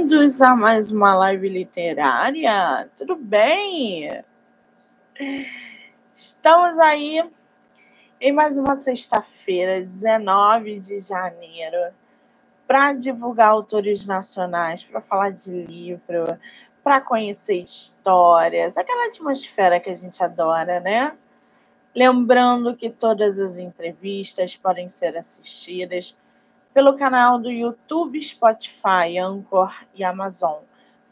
bem-vindos a mais uma live literária. Tudo bem? Estamos aí em mais uma sexta-feira, 19 de janeiro, para divulgar autores nacionais, para falar de livro, para conhecer histórias, aquela atmosfera que a gente adora, né? Lembrando que todas as entrevistas podem ser assistidas pelo canal do YouTube, Spotify, Anchor e Amazon,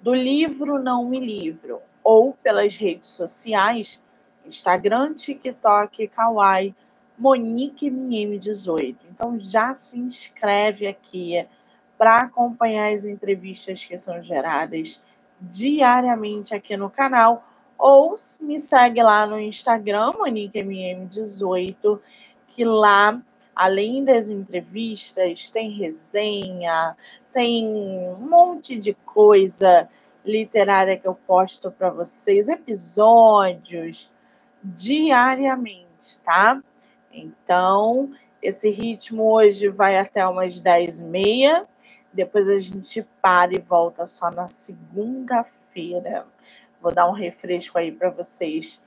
do livro Não Me Livro, ou pelas redes sociais, Instagram, TikTok, Kawaii, Monique MM18. Então já se inscreve aqui para acompanhar as entrevistas que são geradas diariamente aqui no canal, ou me segue lá no Instagram, Monique MM18, que lá além das entrevistas, tem resenha, tem um monte de coisa literária que eu posto para vocês, episódios diariamente, tá? Então, esse ritmo hoje vai até umas 10 e meia, depois a gente para e volta só na segunda-feira. Vou dar um refresco aí para vocês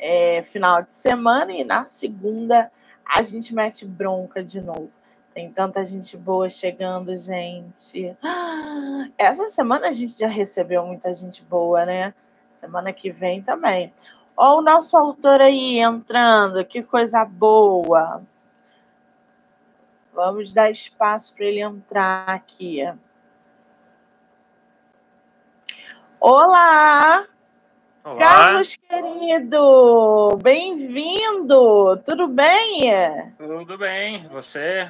é, final de semana e na segunda a gente mete bronca de novo. Tem tanta gente boa chegando, gente. Essa semana a gente já recebeu muita gente boa, né? Semana que vem também. Ó, o nosso autor aí entrando, que coisa boa. Vamos dar espaço para ele entrar aqui. Olá! Olá. Carlos querido, bem-vindo. Tudo bem? Tudo bem, você?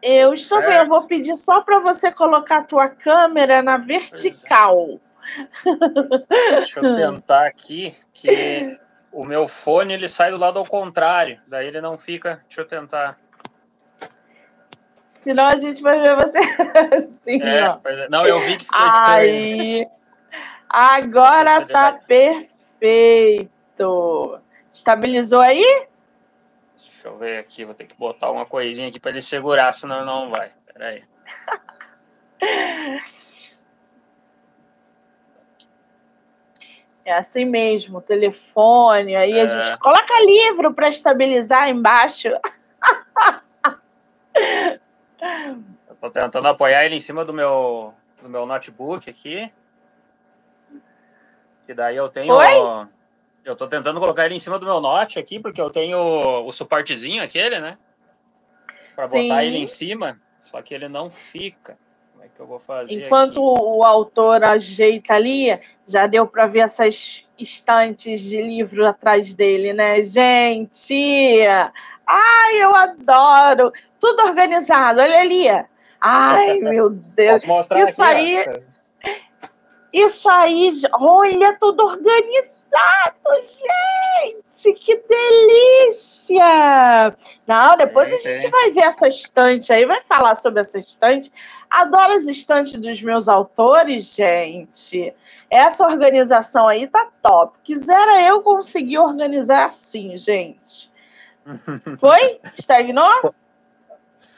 Eu estou certo. bem. Eu vou pedir só para você colocar a tua câmera na vertical. É. Deixa eu tentar aqui que o meu fone ele sai do lado ao contrário, daí ele não fica. Deixa eu tentar. Senão a gente vai ver você assim, é. É. Não, eu vi que ficou Aí... estranho. Agora tá perfeito. Estabilizou aí? Deixa eu ver aqui, vou ter que botar uma coisinha aqui para ele segurar, senão não vai. Peraí. É assim mesmo, telefone, aí é. a gente coloca livro para estabilizar embaixo. Tô tentando apoiar ele em cima do meu, do meu notebook aqui. Que daí eu tenho. Oi? Eu tô tentando colocar ele em cima do meu note aqui, porque eu tenho o suportezinho aquele, né? Para botar ele em cima, só que ele não fica. Como é que eu vou fazer? Enquanto aqui? o autor ajeita ali, já deu para ver essas estantes de livro atrás dele, né, gente? Ai, eu adoro! Tudo organizado, olha ali. Ai, meu Deus. Isso aqui, aí. Ó. Isso aí, olha, tudo organizado, gente! Que delícia! Não, depois é, a gente é. vai ver essa estante aí, vai falar sobre essa estante. Adoro as estantes dos meus autores, gente. Essa organização aí tá top. Quisera eu conseguir organizar assim, gente. Foi? Estagnou?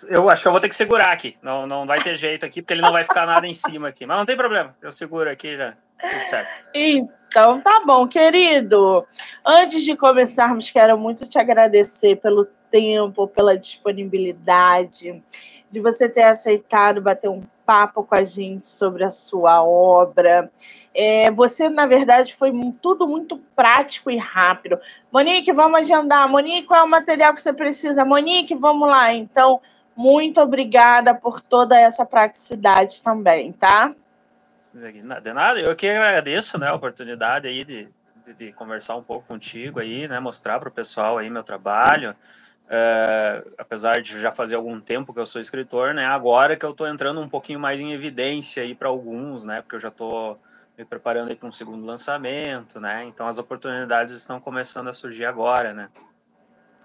Eu acho que eu vou ter que segurar aqui. Não, não vai ter jeito aqui, porque ele não vai ficar nada em cima aqui. Mas não tem problema. Eu seguro aqui já. Tudo certo. Então, tá bom, querido. Antes de começarmos, quero muito te agradecer pelo tempo, pela disponibilidade, de você ter aceitado bater um papo com a gente sobre a sua obra. É, você, na verdade, foi tudo muito prático e rápido. Monique, vamos agendar. Monique, qual é o material que você precisa? Monique, vamos lá. Então, muito obrigada por toda essa praticidade também, tá? De nada, eu que agradeço né, a oportunidade aí de, de, de conversar um pouco contigo aí, né, mostrar para o pessoal aí meu trabalho. É, apesar de já fazer algum tempo que eu sou escritor, né, agora que eu estou entrando um pouquinho mais em evidência aí para alguns, né, porque eu já estou me preparando aí para um segundo lançamento, né, então as oportunidades estão começando a surgir agora, né.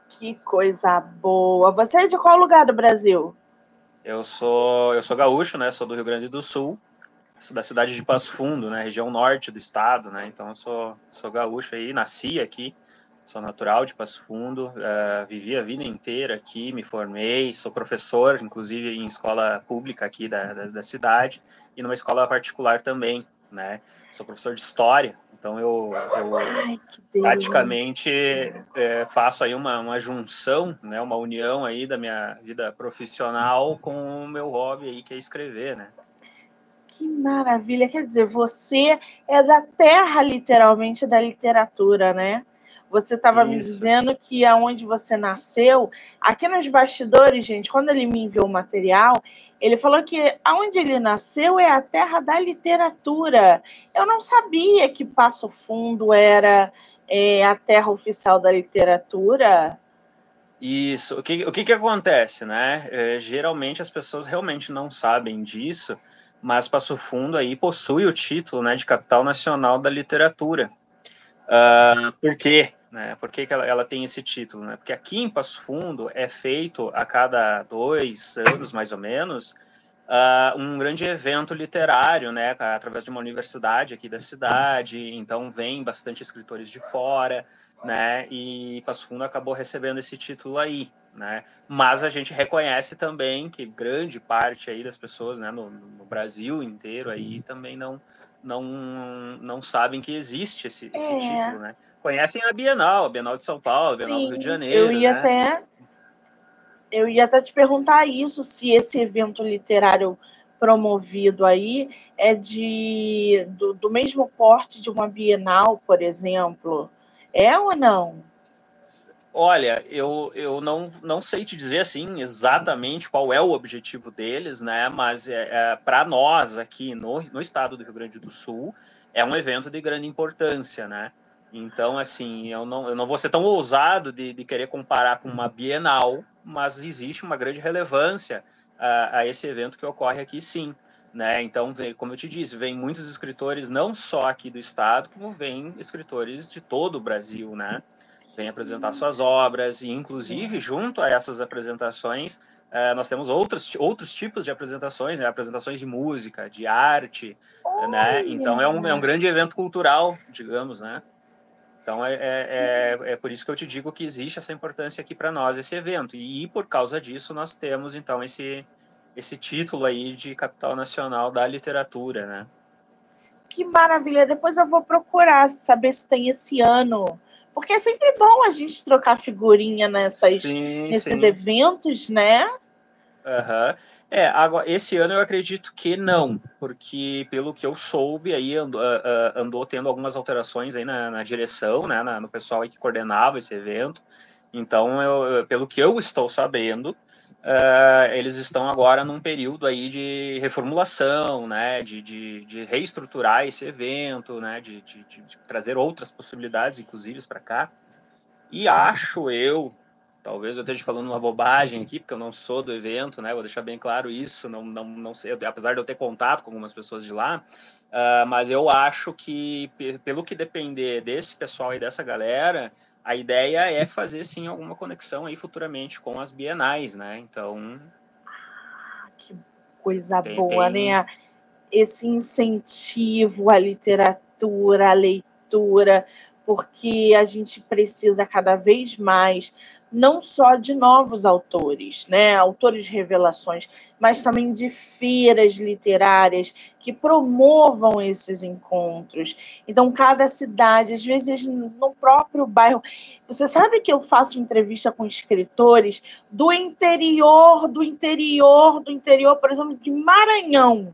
Que coisa boa. Você é de qual lugar do Brasil? Eu sou, eu sou gaúcho, né? Sou do Rio Grande do Sul. Sou da cidade de Passo Fundo, né? Região norte do estado, né? Então eu sou, sou gaúcho aí, nasci aqui. sou natural de Passo Fundo, uh, vivi a vida inteira aqui, me formei, sou professor, inclusive em escola pública aqui da, da, da cidade e numa escola particular também, né? Sou professor de história, então eu, eu Ai, praticamente é, faço aí uma, uma junção, né? Uma união aí da minha vida profissional com o meu hobby aí que é escrever, né? Que maravilha! Quer dizer, você é da terra, literalmente, da literatura, né? Você estava me dizendo que aonde você nasceu, aqui nos bastidores, gente, quando ele me enviou o material, ele falou que aonde ele nasceu é a terra da literatura. Eu não sabia que Passo Fundo era é, a terra oficial da literatura. Isso. O que, o que, que acontece, né? É, geralmente as pessoas realmente não sabem disso, mas Passo Fundo aí possui o título né, de capital nacional da literatura. Uh, por quê? Né? Por que, que ela, ela, tem esse título? Né? Porque aqui em Passo Fundo é feito a cada dois anos, mais ou menos, uh, um grande evento literário, né? através de uma universidade aqui da cidade. Então, vem bastante escritores de fora, né? e Passo Fundo acabou recebendo esse título aí. Né? Mas a gente reconhece também que grande parte aí das pessoas né, no, no Brasil inteiro aí também não, não, não sabem que existe esse, esse é. título, né? Conhecem a Bienal, a Bienal de São Paulo, a Bienal Sim, do Rio de Janeiro. Eu ia né? até eu ia até te perguntar isso, se esse evento literário promovido aí é de do, do mesmo porte de uma Bienal, por exemplo. É ou não? Olha, eu, eu não, não sei te dizer assim exatamente qual é o objetivo deles, né? Mas é, é para nós aqui no, no estado do Rio Grande do Sul é um evento de grande importância, né? Então, assim, eu não, eu não vou ser tão ousado de, de querer comparar com uma Bienal, mas existe uma grande relevância a, a esse evento que ocorre aqui, sim. Né? Então, vem, como eu te disse, vem muitos escritores não só aqui do estado, como vem escritores de todo o Brasil, né? Vem apresentar suas obras, e inclusive junto a essas apresentações, eh, nós temos outros, outros tipos de apresentações, né? apresentações de música, de arte, né? Então é um, é um grande evento cultural, digamos, né? Então é, é, é, é, por isso que eu te digo que existe essa importância aqui para nós, esse evento. E por causa disso nós temos então esse, esse título aí de capital nacional da literatura, né? Que maravilha! Depois eu vou procurar saber se tem esse ano porque é sempre bom a gente trocar figurinha nessas, sim, nesses sim. eventos, né? Uhum. É, agora, esse ano eu acredito que não, porque pelo que eu soube, aí andou, uh, andou tendo algumas alterações aí na, na direção, né, na, no pessoal que coordenava esse evento. Então, eu, pelo que eu estou sabendo, uh, eles estão agora num período aí de reformulação, né, de, de, de reestruturar esse evento, né, de, de, de trazer outras possibilidades, inclusive, para cá. E acho eu, talvez eu esteja falando uma bobagem aqui, porque eu não sou do evento, né, vou deixar bem claro isso, não, não, não sei, apesar de eu ter contato com algumas pessoas de lá, uh, mas eu acho que, pelo que depender desse pessoal e dessa galera, a ideia é fazer sim alguma conexão aí futuramente com as bienais, né? Então. que coisa tem, boa, tem... né? Esse incentivo à literatura, à leitura, porque a gente precisa cada vez mais não só de novos autores, né, autores de revelações, mas também de feiras literárias que promovam esses encontros. Então, cada cidade, às vezes no próprio bairro. Você sabe que eu faço entrevista com escritores do interior, do interior, do interior, por exemplo, de Maranhão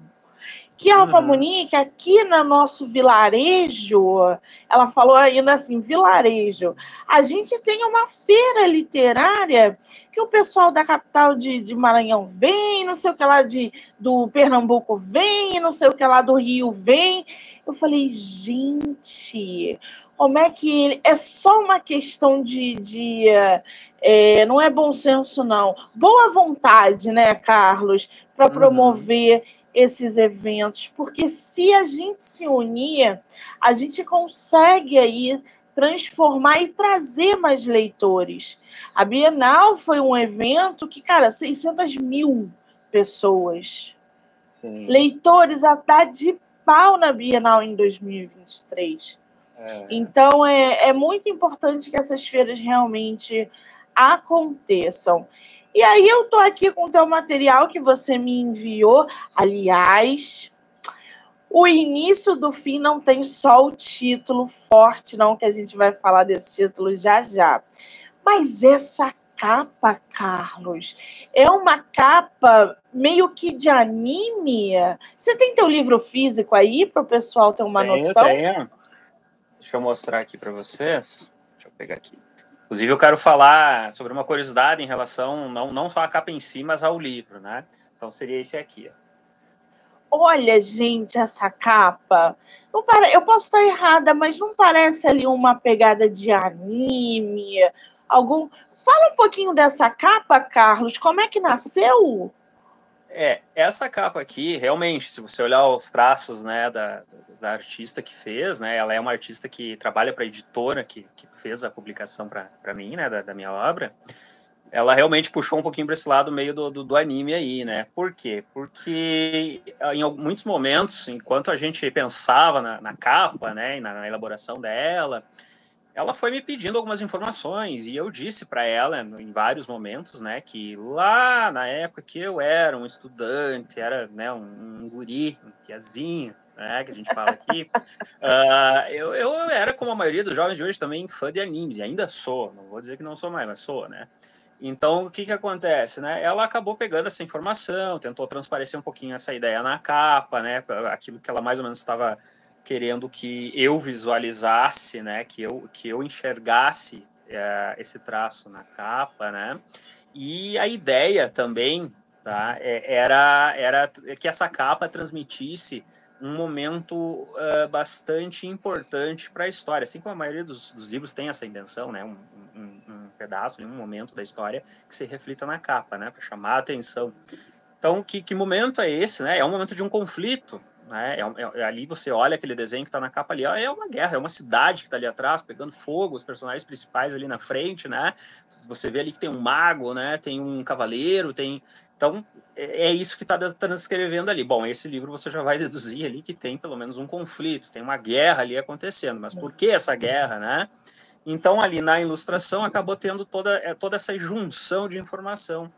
que a Alfa uhum. Munique, aqui no nosso vilarejo, ela falou ainda assim, vilarejo, a gente tem uma feira literária que o pessoal da capital de, de Maranhão vem, não sei o que lá de, do Pernambuco vem, não sei o que lá do Rio vem. Eu falei, gente, como é que é só uma questão de, de é, não é bom senso não, boa vontade, né, Carlos, para uhum. promover esses eventos, porque se a gente se unir, a gente consegue aí transformar e trazer mais leitores. A Bienal foi um evento que, cara, 600 mil pessoas. Sim. Leitores a dar de pau na Bienal em 2023. É. Então é, é muito importante que essas feiras realmente aconteçam. E aí eu tô aqui com o teu material que você me enviou. Aliás, o início do fim não tem só o título forte, não, que a gente vai falar desse título já já. Mas essa capa, Carlos, é uma capa meio que de anime. Você tem teu livro físico aí para o pessoal ter uma tenho, noção? Tenho. Deixa eu mostrar aqui para vocês. Deixa eu pegar aqui. Inclusive, eu quero falar sobre uma curiosidade em relação, não, não só à capa em si, mas ao livro, né? Então, seria esse aqui. Olha, gente, essa capa. Para... Eu posso estar errada, mas não parece ali uma pegada de anime? Algum. Fala um pouquinho dessa capa, Carlos. Como é que nasceu? É, essa capa aqui, realmente, se você olhar os traços né, da, da artista que fez, né, ela é uma artista que trabalha para a editora que, que fez a publicação para mim, né, da, da, minha obra. Ela realmente puxou um pouquinho para esse lado meio do, do, do, anime aí, né? Por quê? Porque em muitos momentos, enquanto a gente pensava na, na capa, né, na, na elaboração dela, ela foi me pedindo algumas informações e eu disse para ela em vários momentos, né, que lá na época que eu era um estudante, era né, um, um guri, um tiazinho, né, que a gente fala aqui, uh, eu, eu era como a maioria dos jovens de hoje também fã de animes e ainda sou, não vou dizer que não sou mais, mas sou, né. Então o que que acontece, né? Ela acabou pegando essa informação, tentou transparecer um pouquinho essa ideia na capa, né, aquilo que ela mais ou menos estava querendo que eu visualizasse, né, que eu, que eu enxergasse é, esse traço na capa, né, e a ideia também, tá, é, era, era que essa capa transmitisse um momento uh, bastante importante para a história, assim como a maioria dos, dos, livros tem essa intenção, né, um, um, um pedaço, um momento da história que se reflita na capa, né, para chamar a atenção. Então, que, que momento é esse, né? É um momento de um conflito, né? É, é, ali você olha aquele desenho que está na capa ali, ó, é uma guerra, é uma cidade que está ali atrás, pegando fogo, os personagens principais ali na frente, né? Você vê ali que tem um mago, né? Tem um cavaleiro, tem. Então, é, é isso que está transcrevendo ali. Bom, esse livro você já vai deduzir ali que tem pelo menos um conflito, tem uma guerra ali acontecendo. Mas por que essa guerra, né? Então, ali na ilustração, acabou tendo toda, é, toda essa junção de informação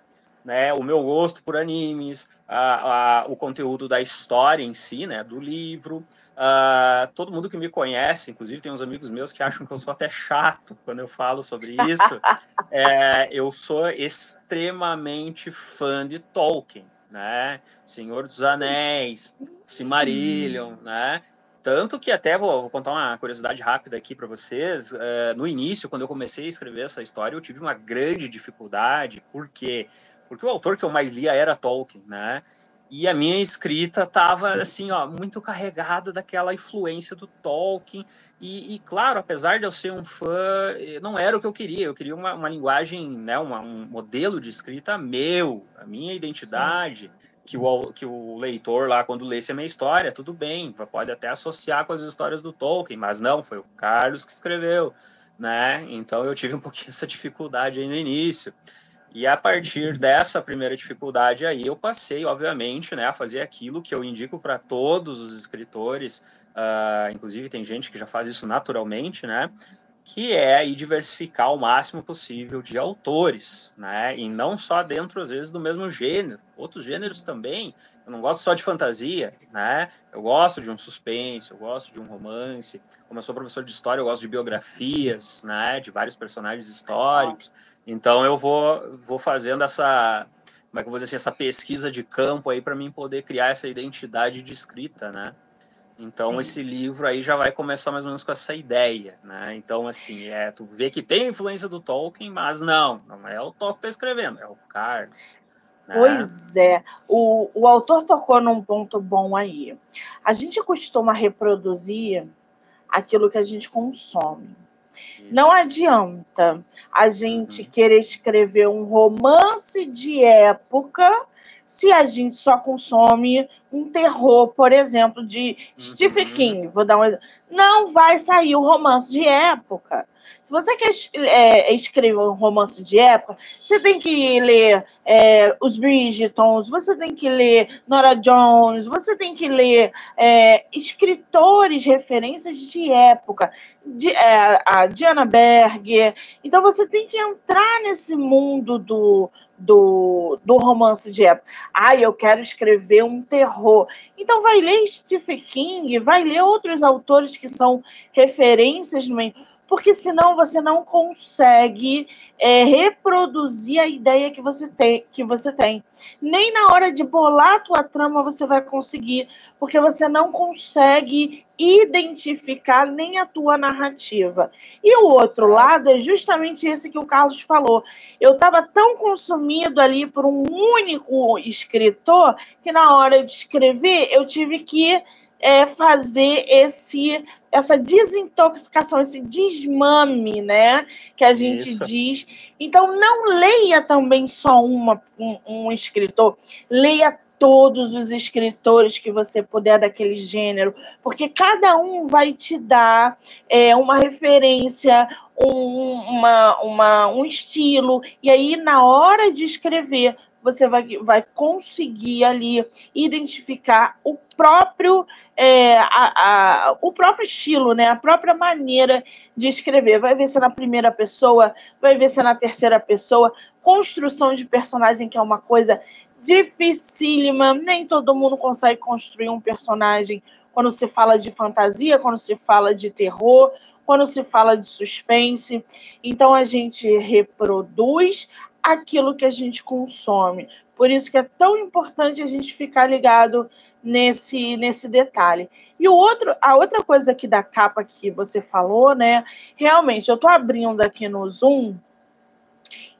né, o meu gosto por animes, a, a, o conteúdo da história em si, né, do livro. Uh, todo mundo que me conhece, inclusive tem uns amigos meus que acham que eu sou até chato quando eu falo sobre isso. é, eu sou extremamente fã de Tolkien, né? Senhor dos Anéis, Silmarillion, né? Tanto que até vou, vou, contar uma curiosidade rápida aqui para vocês. Uh, no início, quando eu comecei a escrever essa história, eu tive uma grande dificuldade, porque porque o autor que eu mais lia era Tolkien, né? E a minha escrita estava assim, ó, muito carregada daquela influência do Tolkien. E, e, claro, apesar de eu ser um fã, não era o que eu queria. Eu queria uma, uma linguagem, né, uma, um modelo de escrita meu, a minha identidade, que o, que o leitor lá, quando lesse a minha história, tudo bem, pode até associar com as histórias do Tolkien, mas não, foi o Carlos que escreveu, né? Então eu tive um pouquinho essa dificuldade aí no início. E a partir dessa primeira dificuldade aí, eu passei, obviamente, né, a fazer aquilo que eu indico para todos os escritores, uh, inclusive tem gente que já faz isso naturalmente, né, que é aí diversificar o máximo possível de autores, né? E não só dentro, às vezes, do mesmo gênero, outros gêneros também. Eu não gosto só de fantasia, né? Eu gosto de um suspense, eu gosto de um romance. Como eu sou professor de história, eu gosto de biografias, né? De vários personagens históricos. Então eu vou, vou fazendo essa, como é que eu vou dizer assim, essa pesquisa de campo aí para mim poder criar essa identidade de escrita, né? Então Sim. esse livro aí já vai começar mais ou menos com essa ideia, né? Então assim, é, tu vê que tem influência do Tolkien, mas não, não é o Tolkien que está escrevendo, é o Carlos. Né? Pois é, o, o autor tocou num ponto bom aí. A gente costuma reproduzir aquilo que a gente consome. Isso. Não adianta a gente uhum. querer escrever um romance de época se a gente só consome um terror, por exemplo, de uhum. Stephen King, vou dar um exemplo, não vai sair o romance de época. Se você quer é, escrever um romance de época, você tem que ler é, os Bridgetons, você tem que ler Nora Jones, você tem que ler é, escritores, referências de época, de, é, a Diana Berger. Então você tem que entrar nesse mundo do, do, do romance de época. Ah, eu quero escrever um terror. Então vai ler Stephen King, vai ler outros autores que são referências no meio, porque senão você não consegue é, reproduzir a ideia que você tem, que você tem. Nem na hora de bolar a tua trama você vai conseguir, porque você não consegue identificar nem a tua narrativa. E o outro lado é justamente esse que o Carlos falou. Eu estava tão consumido ali por um único escritor que na hora de escrever eu tive que é, fazer esse essa desintoxicação, esse desmame, né, que a gente Isso. diz. Então, não leia também só uma, um, um escritor, leia todos os escritores que você puder daquele gênero, porque cada um vai te dar é, uma referência, um, uma, uma, um estilo, e aí na hora de escrever você vai, vai conseguir ali identificar o próprio é, a, a, o próprio estilo, né? A própria maneira de escrever. Vai ver se é na primeira pessoa, vai ver se é na terceira pessoa. Construção de personagem, que é uma coisa dificílima. Nem todo mundo consegue construir um personagem quando se fala de fantasia, quando se fala de terror, quando se fala de suspense. Então a gente reproduz aquilo que a gente consome. Por isso que é tão importante a gente ficar ligado nesse, nesse detalhe. E o outro, a outra coisa aqui da capa que você falou, né? Realmente, eu estou abrindo aqui no Zoom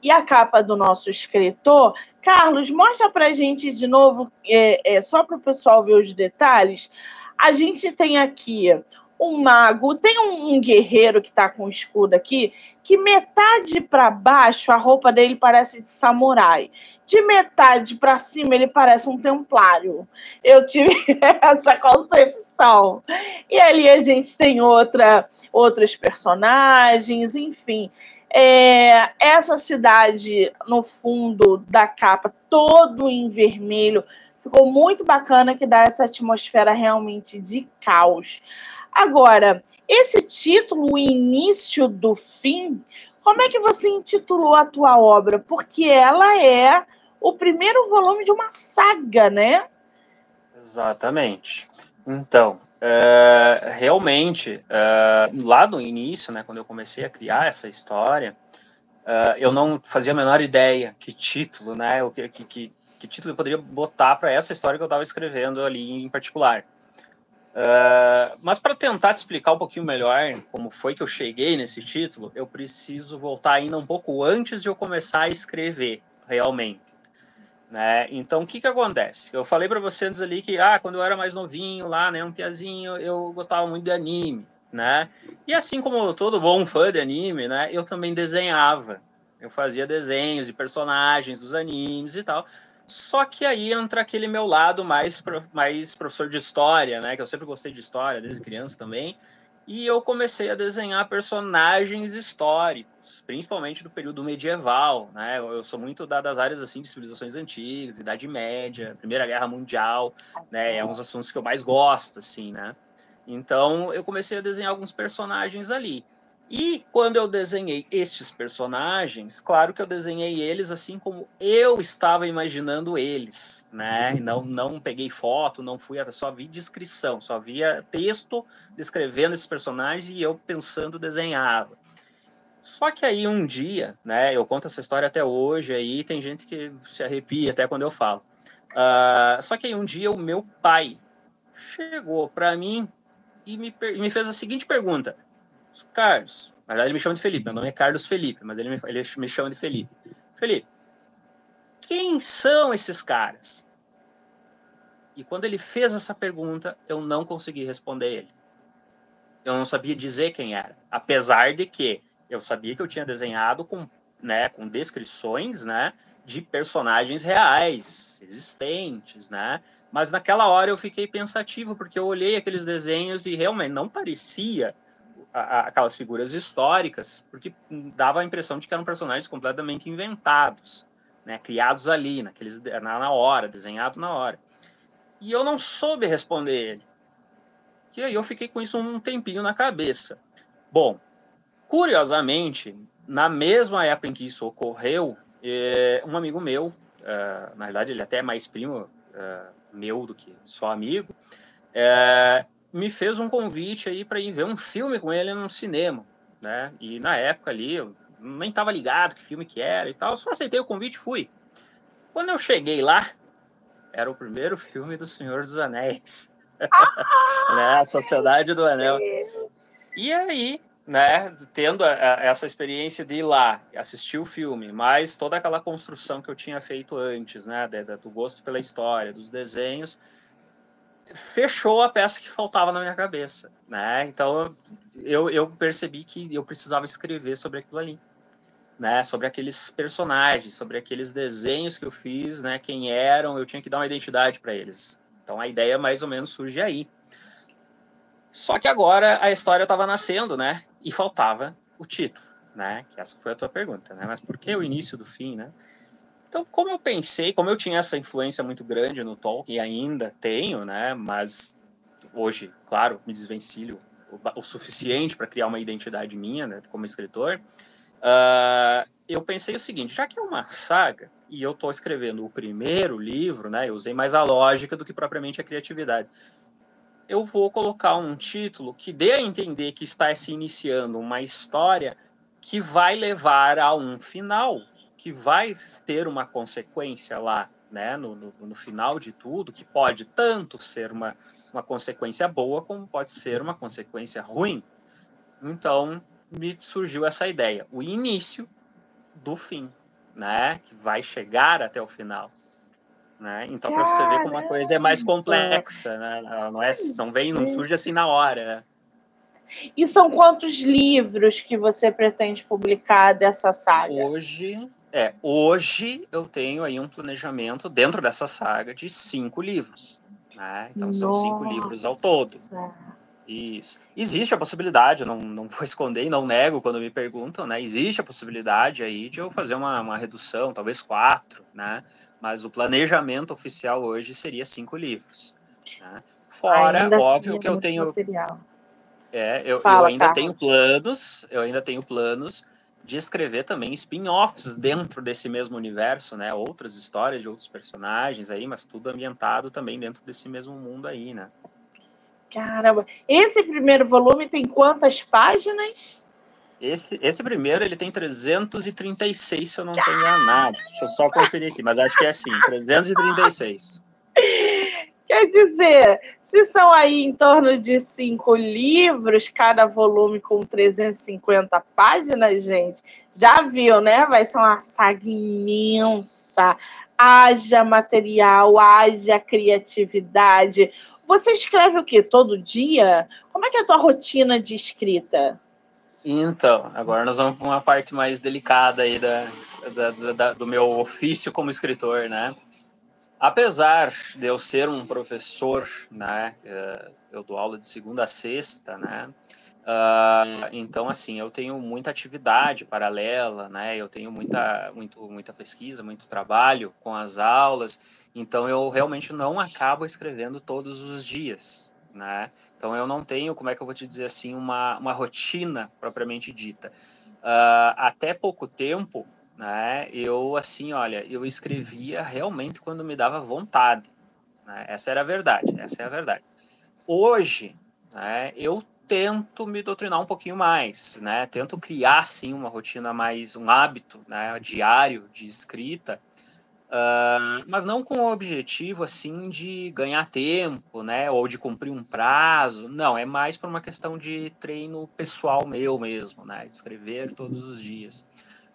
e a capa do nosso escritor. Carlos, mostra para a gente de novo, é, é só para o pessoal ver os detalhes. A gente tem aqui um mago, tem um, um guerreiro que está com um escudo aqui, que metade para baixo a roupa dele parece de samurai de metade para cima ele parece um templário. Eu tive essa concepção. E ali a gente tem outra, outros personagens, enfim. É, essa cidade no fundo da capa, todo em vermelho, ficou muito bacana que dá essa atmosfera realmente de caos. Agora, esse título, o início do fim, como é que você intitulou a tua obra? Porque ela é o primeiro volume de uma saga, né? Exatamente. Então, é, realmente, é, lá no início, né, quando eu comecei a criar essa história, é, eu não fazia a menor ideia que título, né, que, que, que título eu poderia botar para essa história que eu estava escrevendo ali em particular. Uh, mas para tentar te explicar um pouquinho melhor como foi que eu cheguei nesse título, eu preciso voltar ainda um pouco antes de eu começar a escrever, realmente. Né? Então, o que que acontece? Eu falei para vocês ali que, ah, quando eu era mais novinho lá, né, um piazinho, eu gostava muito de anime, né? E assim como todo bom fã de anime, né, eu também desenhava. Eu fazia desenhos de personagens dos animes e tal. Só que aí entra aquele meu lado mais, mais professor de história, né? Que eu sempre gostei de história, desde criança também e eu comecei a desenhar personagens históricos, principalmente do período medieval, né? Eu sou muito da, das áreas assim de civilizações antigas, Idade Média, Primeira Guerra Mundial, né? É um dos assuntos que eu mais gosto, assim, né? Então eu comecei a desenhar alguns personagens ali. E quando eu desenhei estes personagens, claro que eu desenhei eles assim como eu estava imaginando eles, né? Não, não peguei foto, não fui, só vi descrição, só via texto descrevendo esses personagens e eu pensando desenhava. Só que aí um dia, né? Eu conto essa história até hoje, aí tem gente que se arrepia até quando eu falo. Uh, só que aí um dia o meu pai chegou para mim e me, me fez a seguinte pergunta Carlos. Na verdade, ele me chama de Felipe. Meu nome é Carlos Felipe, mas ele me, ele me chama de Felipe. Felipe, quem são esses caras? E quando ele fez essa pergunta, eu não consegui responder ele. Eu não sabia dizer quem era. Apesar de que eu sabia que eu tinha desenhado com, né, com descrições né, de personagens reais, existentes, né? Mas naquela hora eu fiquei pensativo, porque eu olhei aqueles desenhos e realmente não parecia a, aquelas figuras históricas, porque dava a impressão de que eram personagens completamente inventados, né, criados ali, naqueles, na, na hora, desenhado na hora. E eu não soube responder ele. E aí eu fiquei com isso um tempinho na cabeça. Bom, curiosamente, na mesma época em que isso ocorreu, é, um amigo meu, é, na verdade ele até é mais primo é, meu do que só amigo, me fez um convite aí para ir ver um filme com ele no cinema, né? E na época ali eu nem estava ligado que filme que era e tal, só aceitei o convite e fui. Quando eu cheguei lá, era o primeiro filme do Senhor dos Anéis. Ah, né? A Sociedade do Anel. E aí, né, tendo a, a, essa experiência de ir lá, assistir o filme, mais toda aquela construção que eu tinha feito antes, né, de, de, do gosto pela história, dos desenhos, fechou a peça que faltava na minha cabeça, né? Então eu, eu percebi que eu precisava escrever sobre aquilo ali, né? Sobre aqueles personagens, sobre aqueles desenhos que eu fiz, né? Quem eram, eu tinha que dar uma identidade para eles. Então a ideia mais ou menos surge aí. Só que agora a história estava nascendo, né? E faltava o título, né? Que essa foi a tua pergunta, né? Mas por que o início do fim, né? Então, como eu pensei, como eu tinha essa influência muito grande no Tolkien, e ainda tenho, né? Mas hoje, claro, me desvencilho o, o suficiente para criar uma identidade minha, né? Como escritor. Uh, eu pensei o seguinte: já que é uma saga e eu estou escrevendo o primeiro livro, né? Eu usei mais a lógica do que propriamente a criatividade. Eu vou colocar um título que dê a entender que está se iniciando uma história que vai levar a um final que vai ter uma consequência lá, né, no, no, no, final de tudo, que pode tanto ser uma, uma consequência boa, como pode ser uma consequência ruim. Então, me surgiu essa ideia, o início do fim, né, que vai chegar até o final. Né? Então, para você ver como uma coisa é mais complexa, né? não, é, não vem, não surge assim na hora. Né? E são quantos livros que você pretende publicar dessa saga? Hoje é, hoje eu tenho aí um planejamento dentro dessa saga de cinco livros. Né? Então são Nossa. cinco livros ao todo. Isso. Existe a possibilidade, eu não, não vou esconder e não nego quando me perguntam, né? Existe a possibilidade aí de eu fazer uma, uma redução, talvez quatro, né? Mas o planejamento oficial hoje seria cinco livros. Né? Fora, ainda óbvio assim, que eu tenho. Material. É, eu, Fala, eu ainda Carlos. tenho planos, eu ainda tenho planos de escrever também spin-offs dentro desse mesmo universo, né? Outras histórias de outros personagens aí, mas tudo ambientado também dentro desse mesmo mundo aí, né? Caramba, esse primeiro volume tem quantas páginas? Esse, esse primeiro ele tem 336, se eu não estou enganado. Deixa eu só conferir aqui, mas acho que é assim, 336. Quer dizer, se são aí em torno de cinco livros, cada volume com 350 páginas, gente, já viu, né? Vai ser uma saga imensa. Haja material, haja criatividade. Você escreve o quê? Todo dia? Como é que é a tua rotina de escrita? Então, agora nós vamos para uma parte mais delicada aí da, da, da, do meu ofício como escritor, né? Apesar de eu ser um professor, né, eh, eu dou aula de segunda a sexta, né, uh, então assim eu tenho muita atividade paralela, né, eu tenho muita, muito, muita pesquisa, muito trabalho com as aulas, então eu realmente não acabo escrevendo todos os dias, né, então eu não tenho, como é que eu vou te dizer assim, uma, uma rotina propriamente dita. Uh, até pouco tempo né? Eu assim, olha, eu escrevia realmente quando me dava vontade. Né? Essa era a verdade, essa é a verdade. Hoje, né, eu tento me doutrinar um pouquinho mais, né? Tento criar assim uma rotina mais, um hábito, né, diário de escrita, uh, mas não com o objetivo assim de ganhar tempo, né, ou de cumprir um prazo. Não, é mais por uma questão de treino pessoal meu mesmo, né? Escrever todos os dias.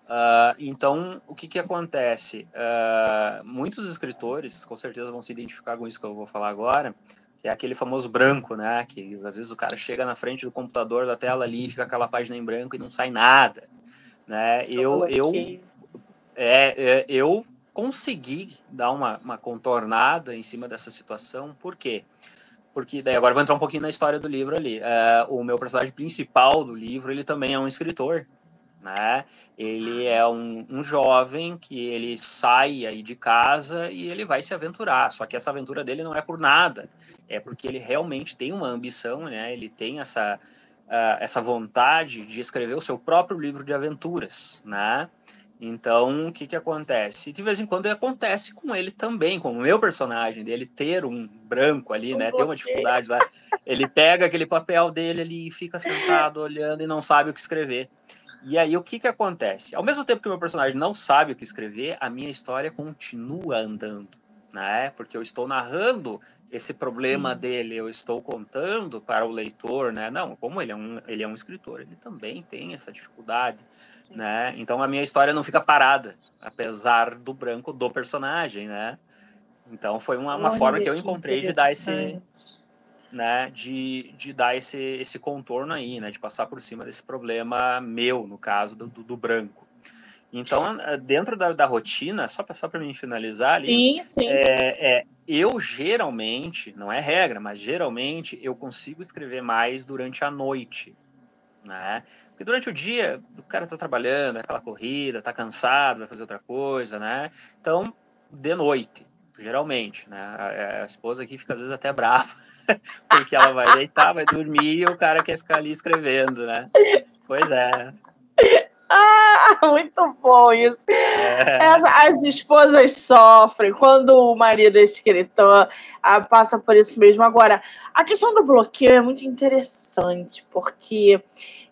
Uh, então, o que, que acontece? Uh, muitos escritores, com certeza, vão se identificar com isso que eu vou falar agora, que é aquele famoso branco, né? Que às vezes o cara chega na frente do computador, da tela ali, fica aquela página em branco e não sai nada, né? Eu, eu, é, é, eu consegui dar uma, uma contornada em cima dessa situação, por quê? porque daí agora eu vou entrar um pouquinho na história do livro ali. Uh, o meu personagem principal do livro, ele também é um escritor, né? Ele é um, um, jovem que ele sai aí de casa e ele vai se aventurar. Só que essa aventura dele não é por nada, é porque ele realmente tem uma ambição, né? Ele tem essa uh, essa vontade de escrever o seu próprio livro de aventuras, né? Então, o que que acontece? De vez em quando acontece com ele também, com o meu personagem, dele ter um branco ali, né? Ter uma dificuldade lá. Ele pega aquele papel dele ali e fica sentado olhando e não sabe o que escrever. E aí, o que que acontece? Ao mesmo tempo que o meu personagem não sabe o que escrever, a minha história continua andando, né? Porque eu estou narrando esse problema Sim. dele, eu estou contando para o leitor, né? Não, como ele é um, ele é um escritor, ele também tem essa dificuldade, Sim. né? Então, a minha história não fica parada, apesar do branco do personagem, né? Então, foi uma, uma forma que eu encontrei de dar esse né, de, de dar esse, esse contorno aí, né, de passar por cima desse problema meu, no caso do, do, do branco. Então, dentro da, da rotina, só para só mim finalizar ali, sim, sim. É, é, eu geralmente, não é regra, mas geralmente eu consigo escrever mais durante a noite, né? Porque durante o dia o cara está trabalhando, é aquela corrida, está cansado, vai fazer outra coisa, né? Então, de noite, geralmente, né? A, a esposa aqui fica às vezes até brava Porque ela vai deitar, vai dormir e o cara quer ficar ali escrevendo, né? Pois é. Ah, muito bom isso. É. As, as, esposas sofrem quando o marido é escritor, ah, passa por isso mesmo. Agora, a questão do bloqueio é muito interessante, porque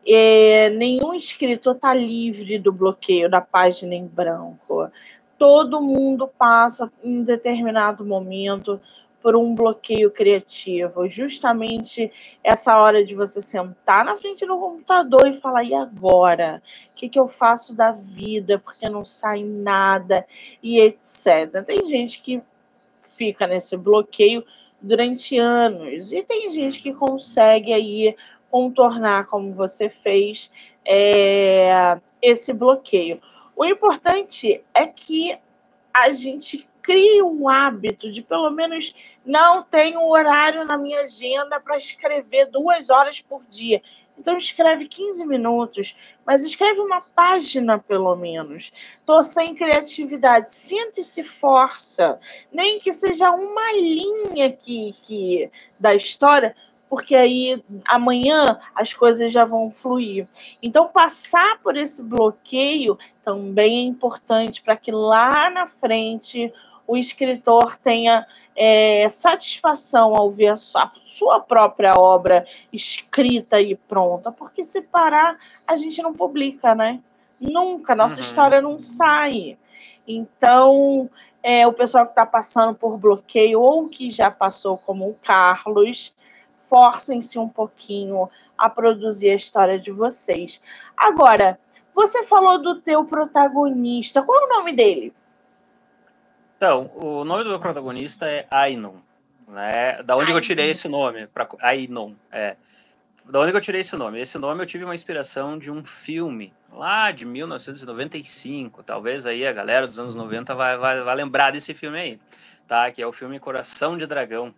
é, nenhum escritor está livre do bloqueio da página em branco. Todo mundo passa em determinado momento por um bloqueio criativo, justamente essa hora de você sentar na frente do computador e falar: e agora? O que, que eu faço da vida? Porque não sai nada e etc. Tem gente que fica nesse bloqueio durante anos e tem gente que consegue aí contornar, como você fez, é, esse bloqueio. O importante é que a gente crie um hábito de pelo menos não ter um horário na minha agenda para escrever duas horas por dia. Então escreve 15 minutos, mas escreve uma página pelo menos. Tô sem criatividade, sinta e se força, nem que seja uma linha que, que da história, porque aí amanhã as coisas já vão fluir. Então, passar por esse bloqueio também é importante para que lá na frente o escritor tenha é, satisfação ao ver a sua, sua, própria obra escrita e pronta, porque se parar, a gente não publica, né? Nunca, nossa uhum. história não sai. Então, é, o pessoal que está passando por bloqueio ou que já passou, como o Carlos, forcem-se um pouquinho a produzir a história de vocês. Agora, você falou do teu protagonista, qual é o nome dele? Então, o nome do meu protagonista é Ainon. Né? Da onde Ainon. eu tirei esse nome? Pra... Ainon, é. Da onde eu tirei esse nome? Esse nome eu tive uma inspiração de um filme lá de 1995. Talvez aí a galera dos anos 90 vai, vai, vai lembrar desse filme aí, tá? Que é o filme Coração de Dragão.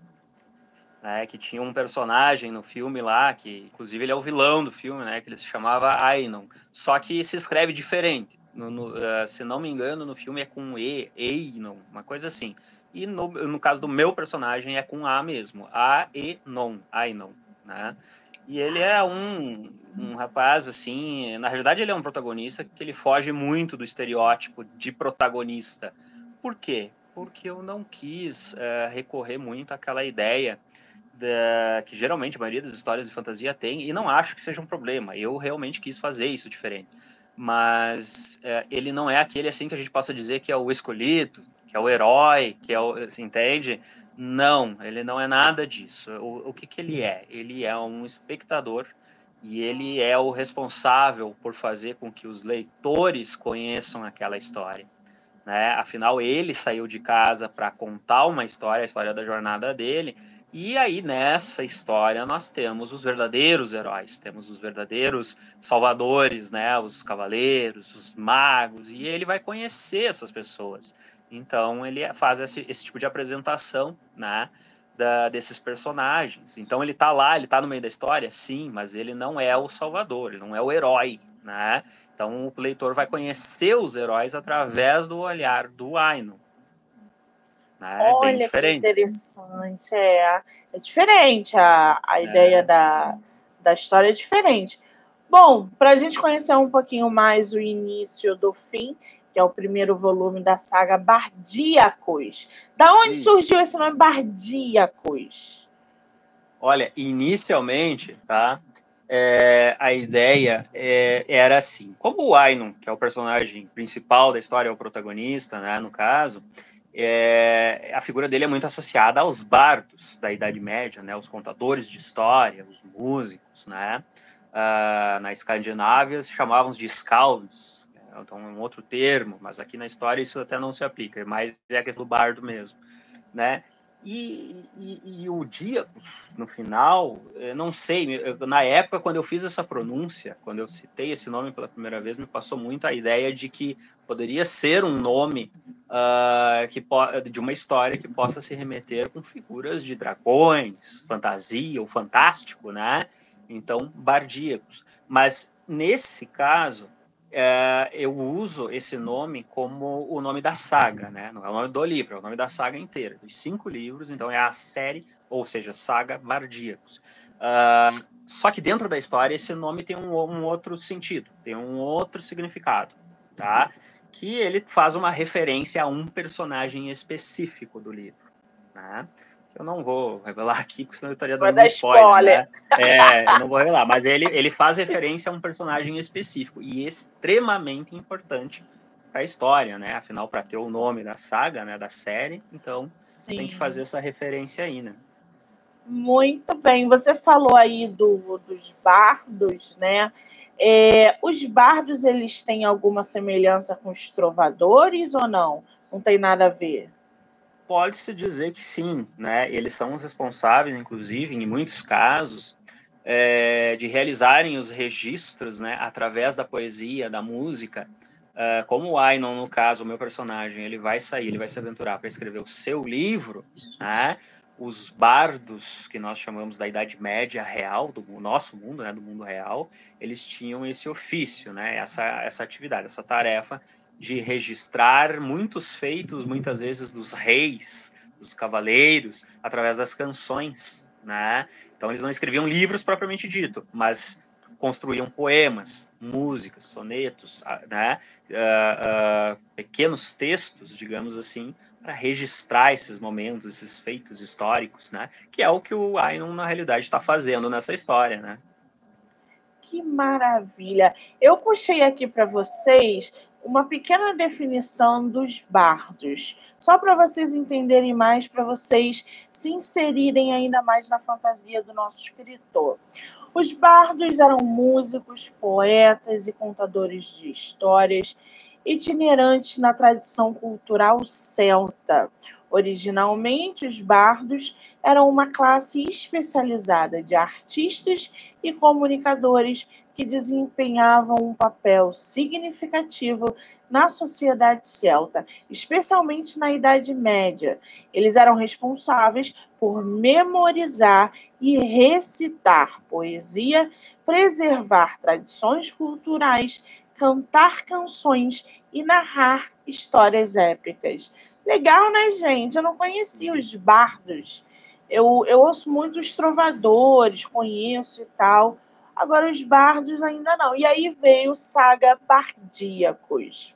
Né, que tinha um personagem no filme lá, que inclusive ele é o vilão do filme, né, que ele se chamava Ainon, só que se escreve diferente. No, no, uh, se não me engano, no filme é com E, Einon, uma coisa assim. E no, no caso do meu personagem é com A mesmo, A, E, Non, Ainon, né? E ele é um, um rapaz, assim, na realidade ele é um protagonista que ele foge muito do estereótipo de protagonista. Por quê? Porque eu não quis uh, recorrer muito àquela ideia da, que geralmente a maioria das histórias de fantasia tem, e não acho que seja um problema. Eu realmente quis fazer isso diferente mas é, ele não é aquele assim que a gente possa dizer que é o escolhido, que é o herói, que é o, entende? Não, ele não é nada disso. O, o que, que ele é? Ele é um espectador e ele é o responsável por fazer com que os leitores conheçam aquela história. Né? Afinal, ele saiu de casa para contar uma história, a história da jornada dele, e aí, nessa história, nós temos os verdadeiros heróis, temos os verdadeiros salvadores, né? Os cavaleiros, os magos, e ele vai conhecer essas pessoas. Então, ele faz esse, esse tipo de apresentação, né? da, desses personagens. Então ele está lá, ele está no meio da história, sim, mas ele não é o salvador, ele não é o herói, né? Então o leitor vai conhecer os heróis através do olhar do Aino. Né? Olha Bem diferente. que interessante, é, é diferente a, a é. ideia da, da história é diferente. Bom, para a gente conhecer um pouquinho mais o início do fim, que é o primeiro volume da saga Bardíacos. Da onde Isso. surgiu esse nome Bardíacos? Olha, inicialmente, tá? É, a ideia é, era assim: como o Ainon, que é o personagem principal da história, é o protagonista, né, no caso, é, a figura dele é muito associada aos bardos da Idade Média, né, os contadores de história, os músicos, né? Uh, na Escandinávia se chamavam de skalds, então é um outro termo, mas aqui na história isso até não se aplica, mais é a questão do bardo mesmo, né? E, e, e o dia, no final, não sei, na época, quando eu fiz essa pronúncia, quando eu citei esse nome pela primeira vez, me passou muito a ideia de que poderia ser um nome uh, que de uma história que possa se remeter com figuras de dragões, fantasia ou fantástico, né? Então, bardíacos. Mas, nesse caso, é, eu uso esse nome como o nome da saga, né? Não é o nome do livro, é o nome da saga inteira, dos cinco livros, então é a série, ou seja, saga Bardíacos. Uh, só que dentro da história esse nome tem um, um, outro sentido, tem um outro significado, tá? Que ele faz uma referência a um personagem específico do livro, né? Que eu não vou revelar aqui, porque senão eu estaria dando um spoiler. spoiler. Né? É, eu não vou revelar, mas ele, ele faz referência a um personagem específico e extremamente importante para a história, né? Afinal, para ter o nome da saga, né, da série, então Sim. tem que fazer essa referência aí, né? Muito bem. Você falou aí do, dos bardos, né? É, os bardos, eles têm alguma semelhança com os trovadores ou não? Não tem nada a ver? Pode-se dizer que sim, né? Eles são os responsáveis, inclusive, em muitos casos, é, de realizarem os registros, né, através da poesia, da música. Uh, como o Ainon, no caso, o meu personagem, ele vai sair, ele vai se aventurar para escrever o seu livro, né? Os bardos, que nós chamamos da Idade Média real, do nosso mundo, né, do mundo real, eles tinham esse ofício, né, essa, essa atividade, essa tarefa de registrar muitos feitos, muitas vezes, dos reis, dos cavaleiros, através das canções, né? Então eles não escreviam livros propriamente dito, mas construíam poemas, músicas, sonetos, né? Uh, uh, pequenos textos, digamos assim, para registrar esses momentos, esses feitos históricos, né? Que é o que o Ainon, na realidade, está fazendo nessa história, né? Que maravilha! Eu puxei aqui para vocês uma pequena definição dos bardos, só para vocês entenderem mais, para vocês se inserirem ainda mais na fantasia do nosso escritor. Os bardos eram músicos, poetas e contadores de histórias itinerantes na tradição cultural celta. Originalmente, os bardos eram uma classe especializada de artistas e comunicadores que desempenhavam um papel significativo na sociedade celta, especialmente na Idade Média. Eles eram responsáveis por memorizar e recitar poesia, preservar tradições culturais, cantar canções e narrar histórias épicas. Legal, né, gente? Eu não conhecia os bardos. Eu, eu ouço muito os trovadores, conheço e tal. Agora, os bardos ainda não. E aí veio Saga Bardíacos.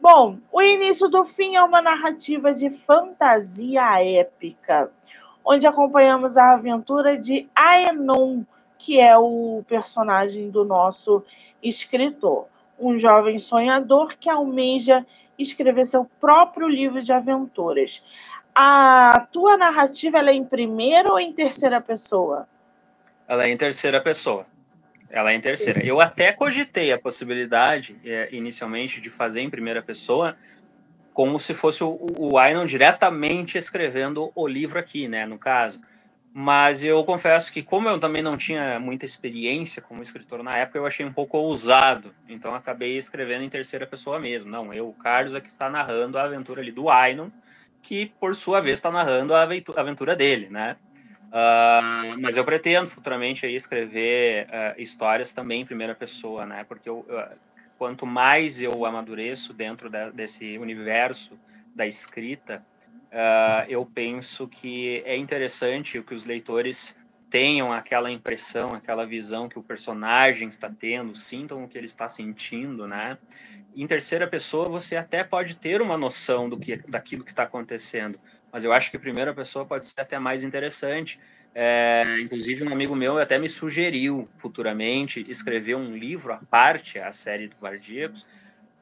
Bom, o início do fim é uma narrativa de fantasia épica, onde acompanhamos a aventura de Aenon, que é o personagem do nosso escritor, um jovem sonhador que almeja escrever seu próprio livro de aventuras. A tua narrativa é em primeira ou em terceira pessoa? Ela é em terceira pessoa. Ela é em terceira. Isso. Eu até cogitei a possibilidade, é, inicialmente, de fazer em primeira pessoa, como se fosse o, o Ainon diretamente escrevendo o livro aqui, né, no caso. Mas eu confesso que, como eu também não tinha muita experiência como escritor na época, eu achei um pouco ousado. Então, acabei escrevendo em terceira pessoa mesmo. Não, eu, o Carlos, é que está narrando a aventura ali do Ainon, que por sua vez está narrando a aventura dele, né? Uh, mas eu pretendo futuramente aí escrever uh, histórias também em primeira pessoa, né? Porque eu, quanto mais eu amadureço dentro de, desse universo da escrita, eu penso que é interessante que os leitores tenham aquela impressão, aquela visão que o personagem está tendo, sintam o que ele está sentindo, né? Em terceira pessoa, você até pode ter uma noção do que, daquilo que está acontecendo, mas eu acho que primeira pessoa pode ser até mais interessante. É, inclusive, um amigo meu até me sugeriu futuramente escrever um livro à parte, a série do Guardíacos,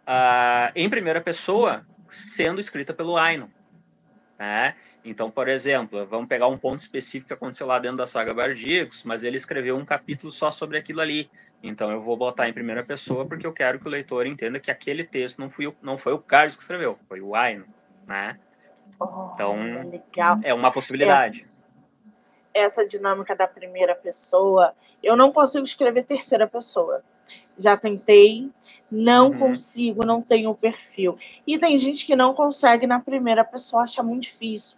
uh, em primeira pessoa, sendo escrita pelo Aino. Né? Então, por exemplo, vamos pegar um ponto específico que aconteceu lá dentro da saga Bardicos, mas ele escreveu um capítulo só sobre aquilo ali. Então, eu vou botar em primeira pessoa porque eu quero que o leitor entenda que aquele texto não, fui, não foi o Carlos que escreveu, foi o Aino, né? Oh, então, legal. é uma possibilidade. Essa, essa dinâmica da primeira pessoa, eu não consigo escrever terceira pessoa. Já tentei, não uhum. consigo, não tenho o perfil. E tem gente que não consegue na primeira pessoa, acha muito difícil.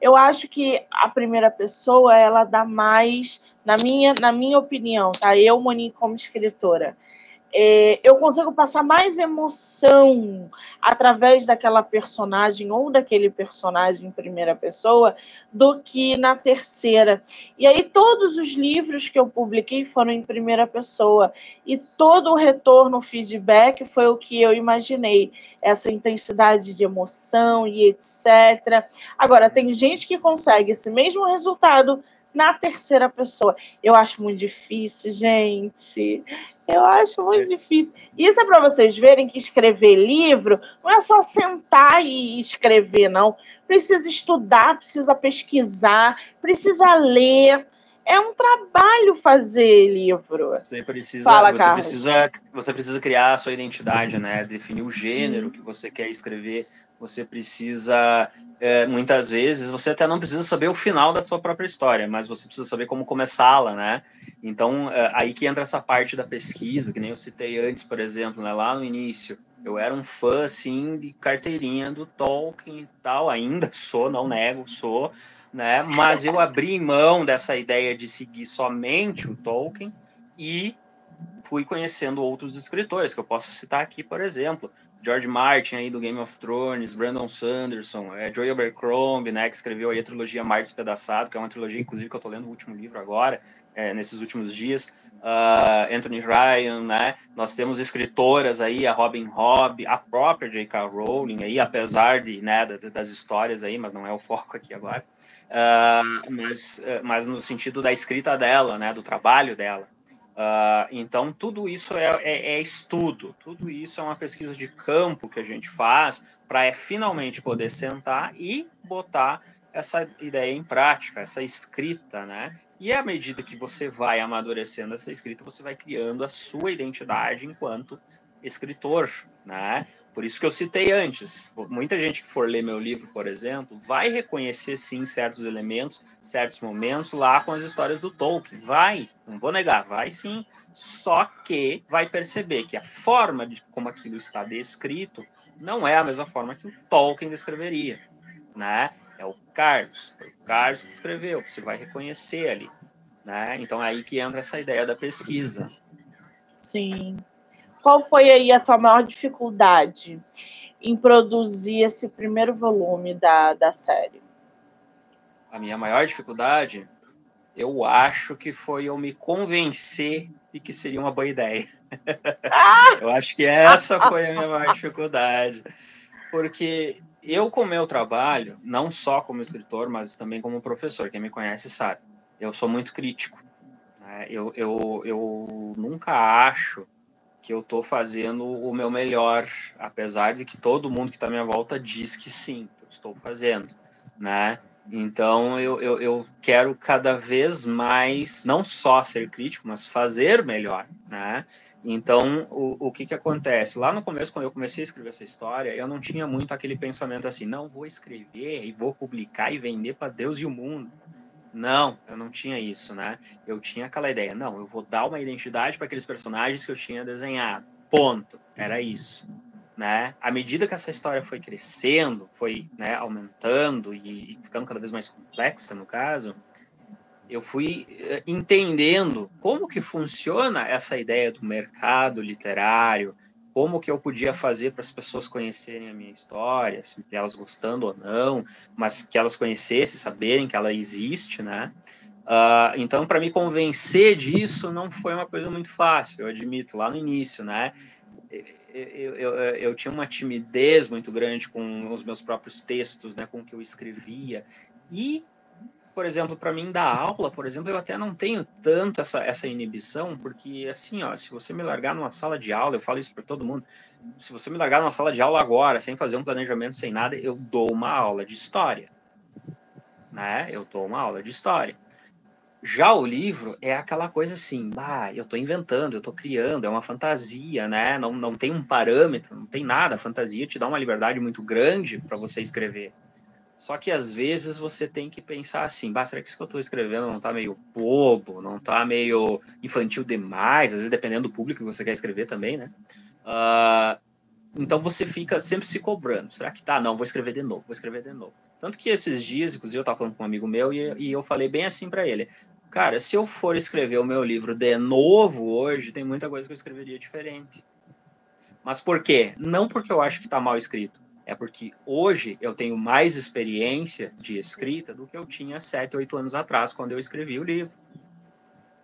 Eu acho que a primeira pessoa, ela dá mais, na minha, na minha opinião, tá? Eu, Monique, como escritora, é, eu consigo passar mais emoção através daquela personagem ou daquele personagem em primeira pessoa do que na terceira. E aí, todos os livros que eu publiquei foram em primeira pessoa, e todo o retorno, o feedback foi o que eu imaginei, essa intensidade de emoção e etc. Agora, tem gente que consegue esse mesmo resultado na terceira pessoa. Eu acho muito difícil, gente. Eu acho muito difícil. Isso é para vocês verem que escrever livro não é só sentar e escrever, não. Precisa estudar, precisa pesquisar, precisa ler. É um trabalho fazer livro. Você precisa, Fala, você precisa, você precisa criar a sua identidade, né? Definir o gênero hum. que você quer escrever. Você precisa é, muitas vezes você até não precisa saber o final da sua própria história, mas você precisa saber como começá-la, né? Então, é, aí que entra essa parte da pesquisa, que nem eu citei antes, por exemplo, né, lá no início. Eu era um fã, assim, de carteirinha do Tolkien e tal, ainda sou, não nego, sou, né? Mas eu abri mão dessa ideia de seguir somente o Tolkien e fui conhecendo outros escritores, que eu posso citar aqui, por exemplo, George Martin aí do Game of Thrones, Brandon Sanderson, é, Joey Abercrombie, né, que escreveu aí a trilogia Mar Despedaçado, que é uma trilogia, inclusive, que eu estou lendo o último livro agora, é, nesses últimos dias. Uh, Anthony Ryan, né? Nós temos escritoras aí, a Robin Hobb, a própria J.K. Rowling aí, apesar de, né, das histórias aí, mas não é o foco aqui agora. Uh, mas, mas no sentido da escrita dela, né, do trabalho dela. Uh, então, tudo isso é, é, é, estudo, tudo isso é uma pesquisa de campo que a gente faz para é, finalmente poder sentar e botar essa ideia em prática, essa escrita, né? E à medida que você vai amadurecendo essa escrita, você vai criando a sua identidade enquanto escritor, né? Por isso que eu citei antes. Muita gente que for ler meu livro, por exemplo, vai reconhecer sim certos elementos, certos momentos lá com as histórias do Tolkien. Vai, não vou negar, vai sim. Só que vai perceber que a forma de como aquilo está descrito não é a mesma forma que o Tolkien descreveria, né? É o Carlos, foi o Carlos que escreveu, que você vai reconhecer ali, né? Então é aí que entra essa ideia da pesquisa. Sim. Qual foi aí a tua maior dificuldade em produzir esse primeiro volume da, da série? A minha maior dificuldade, eu acho que foi eu me convencer de que seria uma boa ideia. Ah! eu acho que essa foi a minha maior dificuldade. Porque eu, com o meu trabalho, não só como escritor, mas também como professor, quem me conhece sabe, eu sou muito crítico. Né? Eu, eu, eu nunca acho que eu estou fazendo o meu melhor, apesar de que todo mundo que está à minha volta diz que sim, que eu estou fazendo, né? Então eu, eu, eu, quero cada vez mais, não só ser crítico, mas fazer melhor, né? Então, o, o que que acontece? Lá no começo, quando eu comecei a escrever essa história, eu não tinha muito aquele pensamento assim, não, vou escrever e vou publicar e vender para Deus e o mundo. Não, eu não tinha isso, né? Eu tinha aquela ideia, não, eu vou dar uma identidade para aqueles personagens que eu tinha desenhado. Ponto. Era isso. né? À medida que essa história foi crescendo, foi né, aumentando e, e ficando cada vez mais complexa, no caso, eu fui eh, entendendo como que funciona essa ideia do mercado literário, como que eu podia fazer para as pessoas conhecerem a minha história, se elas gostando ou não, mas que elas conhecessem, saberem que ela existe, né? Uh, então, para me convencer disso, não foi uma coisa muito fácil, eu admito, lá no início, né? Eu, eu, eu, tinha uma timidez muito grande com os meus próprios textos, né, com o que eu escrevia. E, por exemplo, para mim dar aula, por exemplo, eu até não tenho tanto essa, essa inibição, porque assim, ó, se você me largar numa sala de aula, eu falo isso para todo mundo, se você me largar numa sala de aula agora, sem fazer um planejamento, sem nada, eu dou uma aula de história. Né? Eu dou uma aula de história. Já o livro é aquela coisa assim, bah, eu estou inventando, eu estou criando, é uma fantasia, né? Não, não tem um parâmetro, não tem nada. A fantasia te dá uma liberdade muito grande para você escrever. Só que às vezes você tem que pensar assim, bah, será que isso que eu estou escrevendo não está meio bobo, não está meio infantil demais? Às vezes dependendo do público que você quer escrever também, né? Uh, então você fica sempre se cobrando. Será que tá? Não, vou escrever de novo, vou escrever de novo. Tanto que esses dias, inclusive, eu estava falando com um amigo meu e, e eu falei bem assim para ele: Cara, se eu for escrever o meu livro de novo hoje, tem muita coisa que eu escreveria diferente. Mas por quê? Não porque eu acho que está mal escrito. É porque hoje eu tenho mais experiência de escrita do que eu tinha sete, oito anos atrás, quando eu escrevi o livro.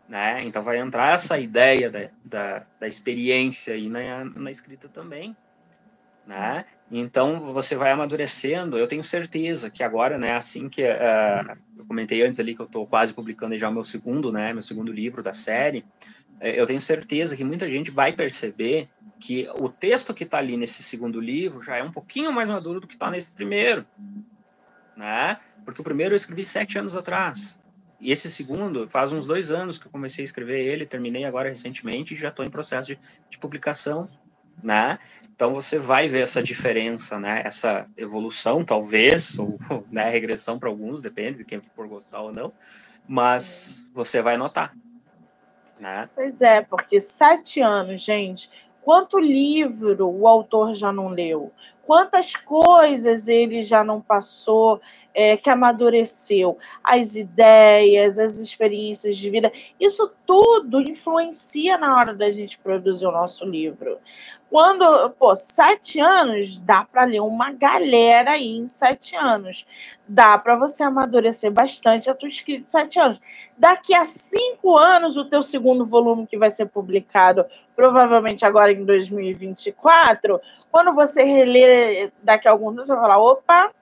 Né? Então vai entrar essa ideia da, da, da experiência aí na, na escrita também. Né? Então você vai amadurecendo. Eu tenho certeza que agora, né, assim que uh, eu comentei antes ali que eu estou quase publicando já o meu segundo, né, meu segundo livro da série, eu tenho certeza que muita gente vai perceber que o texto que está ali nesse segundo livro já é um pouquinho mais maduro do que está nesse primeiro, né? Porque o primeiro eu escrevi sete anos atrás. E esse segundo, faz uns dois anos que eu comecei a escrever ele, terminei agora recentemente e já estou em processo de, de publicação, né? Então você vai ver essa diferença, né? Essa evolução, talvez, ou né, regressão para alguns, depende de quem for gostar ou não, mas você vai notar. Né? Pois é, porque sete anos, gente. Quanto livro o autor já não leu? Quantas coisas ele já não passou é, que amadureceu? As ideias, as experiências de vida, isso tudo influencia na hora da gente produzir o nosso livro. Quando, pô, sete anos, dá para ler uma galera aí em sete anos. Dá para você amadurecer bastante a tua escrita em sete anos. Daqui a cinco anos, o teu segundo volume que vai ser publicado, provavelmente agora em 2024, quando você reler daqui a alguns anos, você vai falar, opa,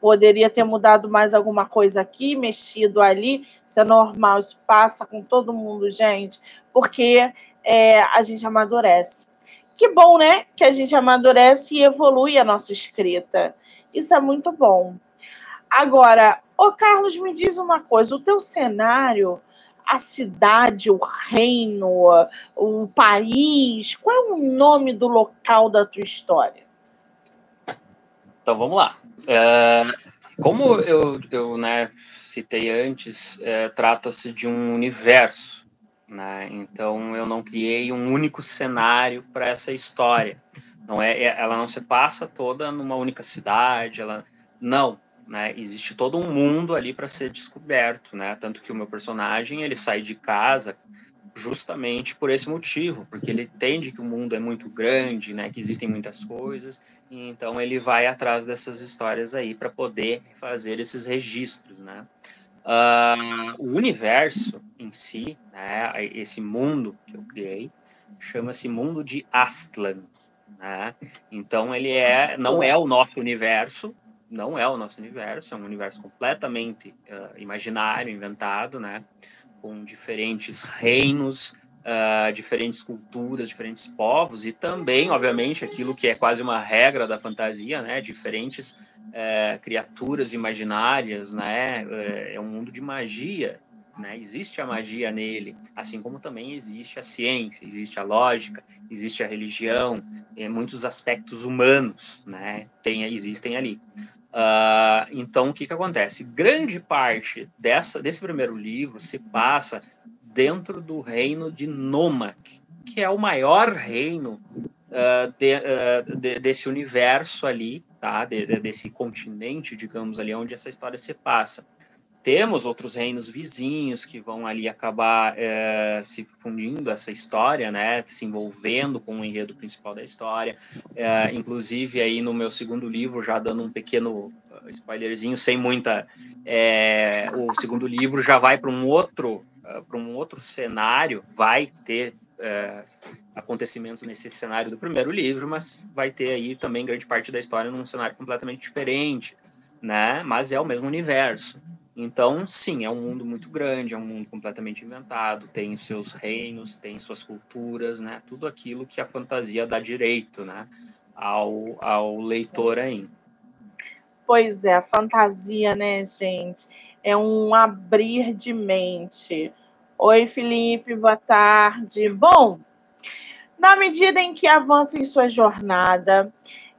poderia ter mudado mais alguma coisa aqui, mexido ali. Isso é normal, isso passa com todo mundo, gente, porque é, a gente amadurece que bom, né? Que a gente amadurece e evolui a nossa escrita. Isso é muito bom. Agora, ô Carlos, me diz uma coisa: o teu cenário, a cidade, o reino, o país, qual é o nome do local da tua história? Então vamos lá. É, como eu, eu né, citei antes, é, trata-se de um universo né? Então eu não criei um único cenário para essa história. Não é, é, ela não se passa toda numa única cidade, ela não, né? Existe todo um mundo ali para ser descoberto, né? Tanto que o meu personagem ele sai de casa justamente por esse motivo, porque ele entende que o mundo é muito grande, né? Que existem muitas coisas, e então ele vai atrás dessas histórias aí para poder fazer esses registros, né? Uh, o universo em si, né, esse mundo que eu criei, chama-se mundo de Astlan. Né? Então ele é, não é o nosso universo, não é o nosso universo, é um universo completamente uh, imaginário, inventado, né? com diferentes reinos, uh, diferentes culturas, diferentes povos e também, obviamente, aquilo que é quase uma regra da fantasia, né? Diferentes uh, criaturas imaginárias, né? Uh, é um mundo de magia, né? Existe a magia nele, assim como também existe a ciência, existe a lógica, existe a religião, e muitos aspectos humanos, né? Tem, existem ali. Uh, então, o que, que acontece? Grande parte dessa, desse primeiro livro se passa dentro do reino de Nomak, que é o maior reino uh, de, uh, de, desse universo ali, tá? De, desse continente, digamos ali, onde essa história se passa. Temos outros reinos vizinhos que vão ali acabar é, se fundindo essa história, né? Se envolvendo com o enredo principal da história. É, inclusive aí no meu segundo livro, já dando um pequeno spoilerzinho, sem muita, é, o segundo livro já vai para um outro para um outro cenário, vai ter é, acontecimentos nesse cenário do primeiro livro, mas vai ter aí também grande parte da história num cenário completamente diferente, né? Mas é o mesmo universo. Então, sim, é um mundo muito grande, é um mundo completamente inventado, tem seus reinos, tem suas culturas, né? Tudo aquilo que a fantasia dá direito, né? Ao, ao leitor aí. Pois é, a fantasia, né, gente? É um abrir de mente Oi, Felipe, boa tarde. Bom, na medida em que avança em sua jornada,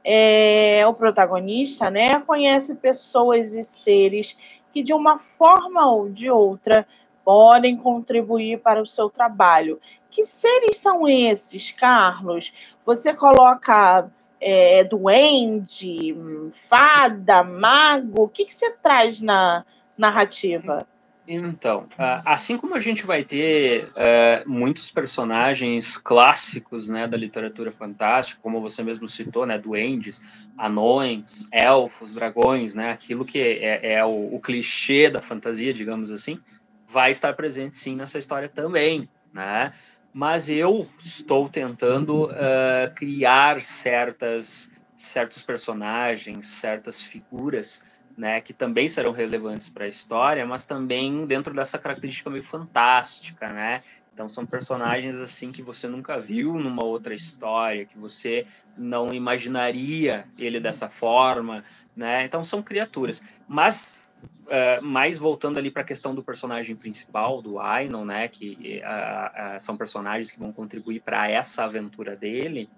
é, o protagonista né, conhece pessoas e seres que, de uma forma ou de outra, podem contribuir para o seu trabalho. Que seres são esses, Carlos? Você coloca é, duende, fada, mago? O que, que você traz na narrativa? Então, assim como a gente vai ter uh, muitos personagens clássicos né, da literatura fantástica, como você mesmo citou, né, duendes, anões, elfos, dragões, né, aquilo que é, é o, o, clichê da fantasia, digamos assim, vai estar presente sim nessa história também, né? Mas eu estou tentando uh, criar certas, certos personagens, certas figuras né, que também serão relevantes para a história, mas também dentro dessa característica meio fantástica, né? Então são personagens assim que você nunca viu numa outra história, que você não imaginaria ele dessa forma, né? Então são criaturas. Mas uh, mais voltando ali para a questão do personagem principal, do Ainon, né? Que uh, uh, são personagens que vão contribuir para essa aventura dele.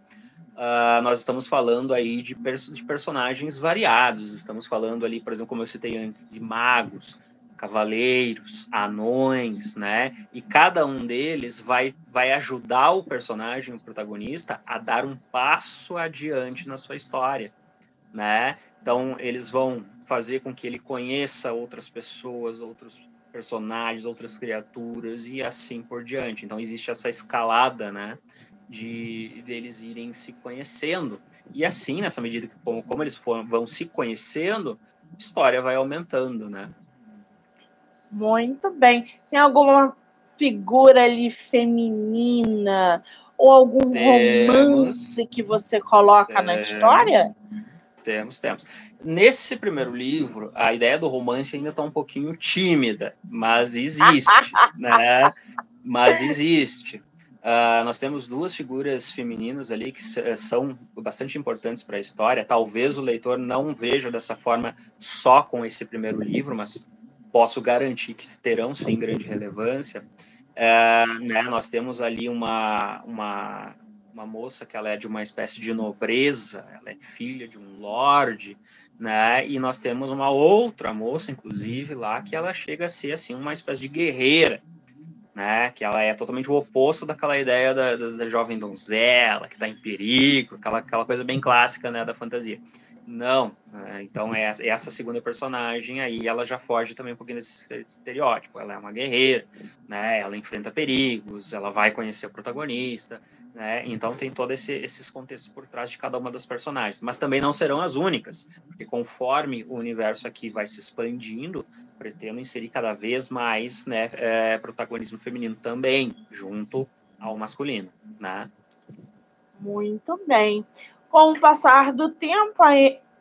Uh, nós estamos falando aí de, pers de, personagens variados. Estamos falando ali, por exemplo, como eu citei antes, de magos, cavaleiros, anões, né? E cada um deles vai, vai ajudar o personagem, o protagonista, a dar um passo adiante na sua história, né? Então, eles vão fazer com que ele conheça outras pessoas, outros personagens, outras criaturas e assim por diante. Então, existe essa escalada, né? De deles irem se conhecendo. E assim, nessa medida que como, como eles for, vão se conhecendo, a história vai aumentando, né? Muito bem. Tem alguma figura ali feminina ou algum temos, romance que você coloca na história? Temos, temos. Nesse primeiro livro, a ideia do romance ainda está um pouquinho tímida, mas existe, né? Mas existe. Uh, nós temos duas figuras femininas ali que são bastante importantes para a história. Talvez o leitor não veja dessa forma só com esse primeiro livro, mas posso garantir que terão sim grande relevância. Uh, né, nós temos ali uma, uma, uma moça que ela é de uma espécie de nobreza, ela é filha de um lord, né? E nós temos uma outra moça, inclusive, lá que ela chega a ser assim uma espécie de guerreira né? Que ela é totalmente o oposto daquela ideia da, da, da jovem donzela que está em perigo, aquela, aquela coisa bem clássica, né, da fantasia. Não, né? então é essa segunda personagem aí, ela já foge também um pouquinho desse estereótipo. Ela é uma guerreira, né? Ela enfrenta perigos, ela vai conhecer o protagonista, né? Então tem todos esse, esses contextos por trás de cada uma das personagens, mas também não serão as únicas, porque conforme o universo aqui vai se expandindo, pretendo inserir cada vez mais, né, é, protagonismo feminino também, junto ao masculino, né? Muito bem. Com o passar do tempo,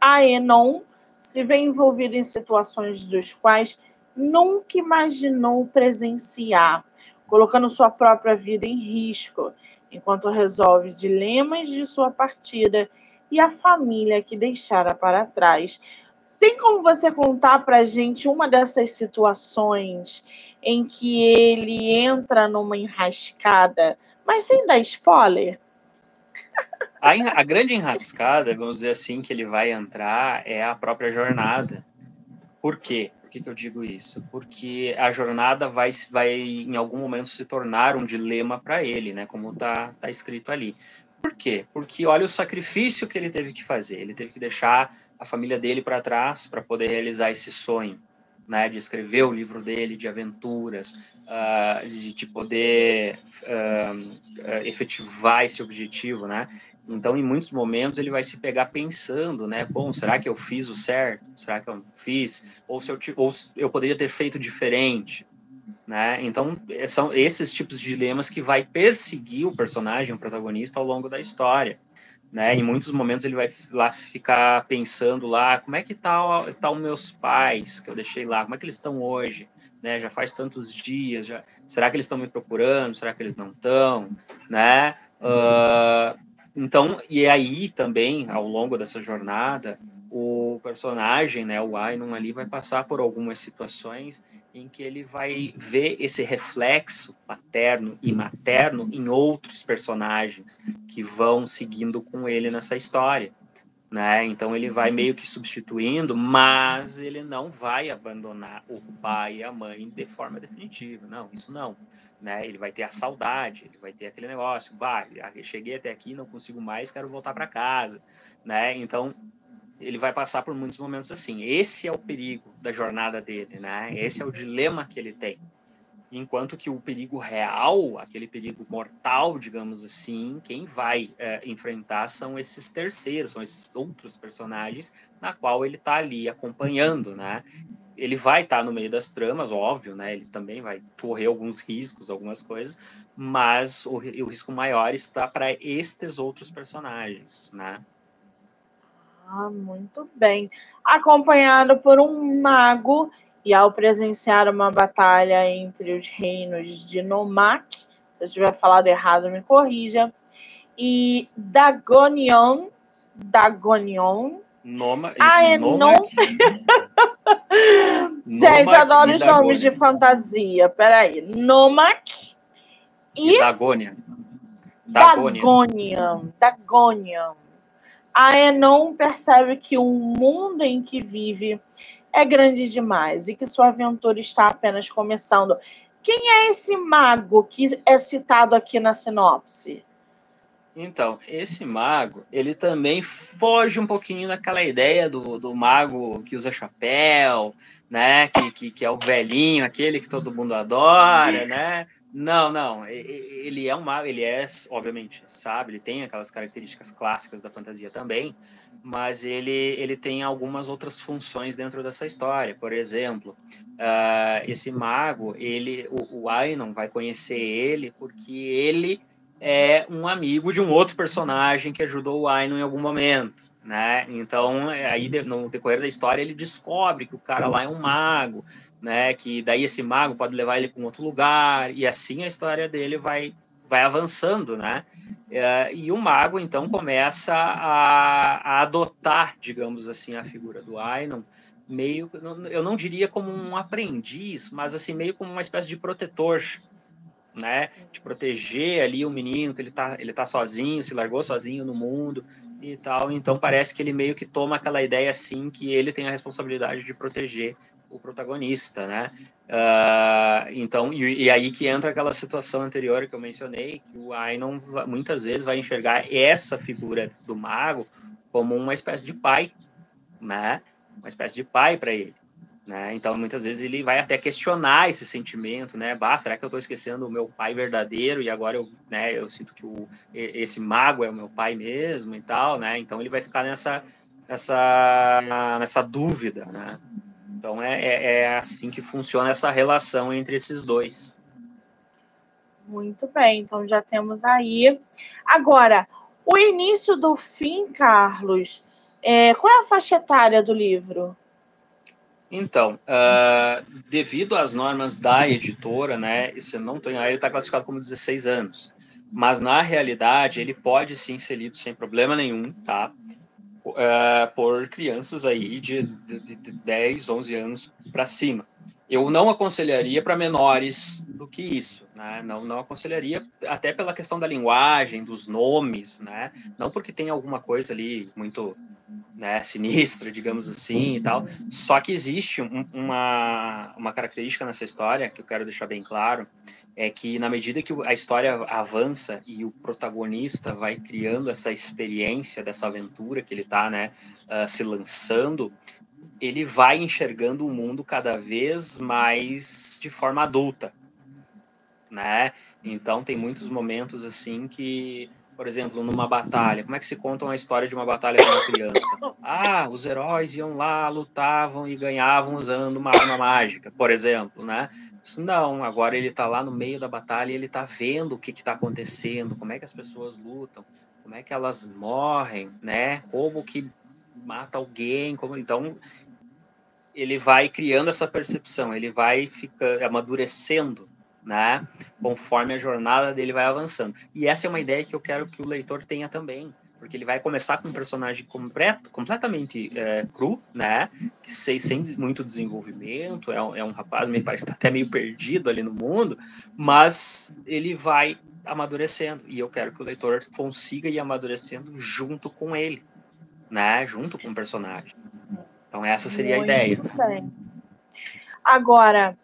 a Enon se vê envolvida em situações dos quais nunca imaginou presenciar, colocando sua própria vida em risco enquanto resolve dilemas de sua partida e a família que deixara para trás. Tem como você contar para a gente uma dessas situações em que ele entra numa enrascada, mas sem dar spoiler? A, a grande enrascada, vamos dizer assim, que ele vai entrar é a própria jornada. Por quê? que, que eu digo isso? Porque a jornada vai, vai em algum momento se tornar um dilema para ele, né? Como está tá escrito ali. Por quê? Porque olha o sacrifício que ele teve que fazer. Ele teve que deixar a família dele para trás para poder realizar esse sonho, né? De escrever o livro dele de aventuras, uh, de, de, poder uh, efetivar esse objetivo, né? Então, em muitos momentos, ele vai se pegar pensando, né? Bom, será que eu fiz o certo? Será que eu fiz? Ou, se eu, ou eu poderia ter feito diferente? Né? Então, são esses tipos de dilemas que vai perseguir o personagem, o protagonista, ao longo da história. Né? Em muitos momentos ele vai lá ficar pensando lá, como é que tá, tá os meus pais que eu deixei lá, como é que eles estão hoje? Né? Já faz tantos dias, já... será que eles estão me procurando? Será que eles não estão? Né? Uh, então, e aí também, ao longo dessa jornada, o personagem, né, o Ainon ali, vai passar por algumas situações em que ele vai ver esse reflexo paterno e materno em outros personagens que vão seguindo com ele nessa história. Né? Então ele vai meio que substituindo, mas ele não vai abandonar o pai e a mãe de forma definitiva. Não, isso não. Né? Ele vai ter a saudade, ele vai ter aquele negócio, bah, cheguei até aqui, não consigo mais, quero voltar para casa, né? Então ele vai passar por muitos momentos assim. Esse é o perigo da jornada dele, né? Esse é o dilema que ele tem. Enquanto que o perigo real, aquele perigo mortal, digamos assim, quem vai é, enfrentar são esses terceiros, são esses outros personagens na qual ele está ali acompanhando, né? Ele vai estar tá no meio das tramas, óbvio, né? Ele também vai correr alguns riscos, algumas coisas, mas o, o risco maior está para estes outros personagens, né? Ah, muito bem. Acompanhado por um mago, e ao presenciar uma batalha entre os reinos de Nomak, se eu tiver falado errado, me corrija, e Dagonion, Dagonion, Noma, isso, Aenon. Gente, adoro os nomes de fantasia. Peraí. Nomak e, e Dagonian. Dagonian. A Enon percebe que o mundo em que vive é grande demais e que sua aventura está apenas começando. Quem é esse mago que é citado aqui na sinopse? Então, esse mago, ele também foge um pouquinho daquela ideia do, do mago que usa chapéu, né? Que, que, que é o velhinho, aquele que todo mundo adora, né? Não, não. Ele é um mago, ele é, obviamente, sabe, ele tem aquelas características clássicas da fantasia também, mas ele, ele tem algumas outras funções dentro dessa história. Por exemplo, uh, esse mago, ele, o, o Ainon vai conhecer ele porque ele é um amigo de um outro personagem que ajudou o Ainon em algum momento né? Então, aí no decorrer da história ele descobre que o cara lá é um mago, né? Que daí esse mago pode levar ele para um outro lugar e assim a história dele vai vai avançando, né? É, e o mago então começa a, a, adotar, digamos assim, a figura do Ainon meio, eu não diria como um aprendiz, mas assim meio como uma espécie de protetor, né? De proteger ali o menino que ele tá ele tá sozinho, se largou sozinho no mundo e tal. Então parece que ele meio que toma aquela ideia assim que ele tem a responsabilidade de proteger o protagonista, né? Uh, então, e, e, aí que entra aquela situação anterior que eu mencionei, que o Ainon muitas vezes vai enxergar essa figura do mago como uma espécie de pai, né? Uma espécie de pai para ele. Né? Então, muitas vezes ele vai até questionar esse sentimento, né? Bah, será que eu estou esquecendo o meu pai verdadeiro e agora eu, né, eu sinto que o, esse mago é o meu pai mesmo e tal, né? Então, ele vai ficar nessa, nessa, nessa dúvida, né? Então, é, é, é assim que funciona essa relação entre esses dois. Muito bem, então já temos aí. Agora, o início do fim, Carlos, é, qual é a faixa etária do livro? Então, uh, devido às normas da editora, né, se não tem, ele está classificado como 16 anos, mas na realidade ele pode sim ser lido sem problema nenhum, tá? Uh, por crianças aí de, de, de 10, 11 anos para cima. Eu não aconselharia para menores do que isso, né? Não, não aconselharia, até pela questão da linguagem, dos nomes, né? Não porque tem alguma coisa ali muito né, sinistra, digamos assim, e tal. Só que existe um, uma, uma característica nessa história que eu quero deixar bem claro, é que na medida que a história avança e o protagonista vai criando essa experiência dessa aventura que ele está né, uh, se lançando, ele vai enxergando o mundo cada vez mais de forma adulta, né? Então tem muitos momentos assim que, por exemplo, numa batalha, como é que se conta uma história de uma batalha com uma criança? Ah, os heróis iam lá, lutavam e ganhavam usando uma arma mágica, por exemplo, né? Não, agora ele está lá no meio da batalha e ele está vendo o que está acontecendo, como é que as pessoas lutam, como é que elas morrem, né? Como que mata alguém, como então ele vai criando essa percepção, ele vai ficando amadurecendo, né? Conforme a jornada dele vai avançando. E essa é uma ideia que eu quero que o leitor tenha também, porque ele vai começar com um personagem completo, completamente é, cru, né? Que sem, sem muito desenvolvimento, é um, é um rapaz, me parece que tá até meio perdido ali no mundo, mas ele vai amadurecendo e eu quero que o leitor consiga ir amadurecendo junto com ele, né? Junto com o personagem. Então essa seria Muito a ideia. Bem. Agora,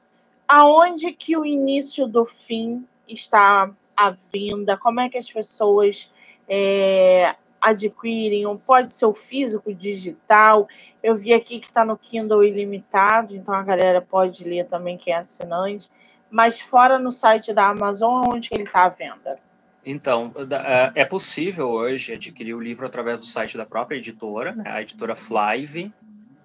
aonde que o início do fim está à venda? Como é que as pessoas é, adquirem? Pode ser o físico, digital. Eu vi aqui que está no Kindle ilimitado, então a galera pode ler também quem é assinante. Mas fora no site da Amazon, onde ele está à venda? Então, é possível hoje adquirir o livro através do site da própria editora, né, a editora Flive,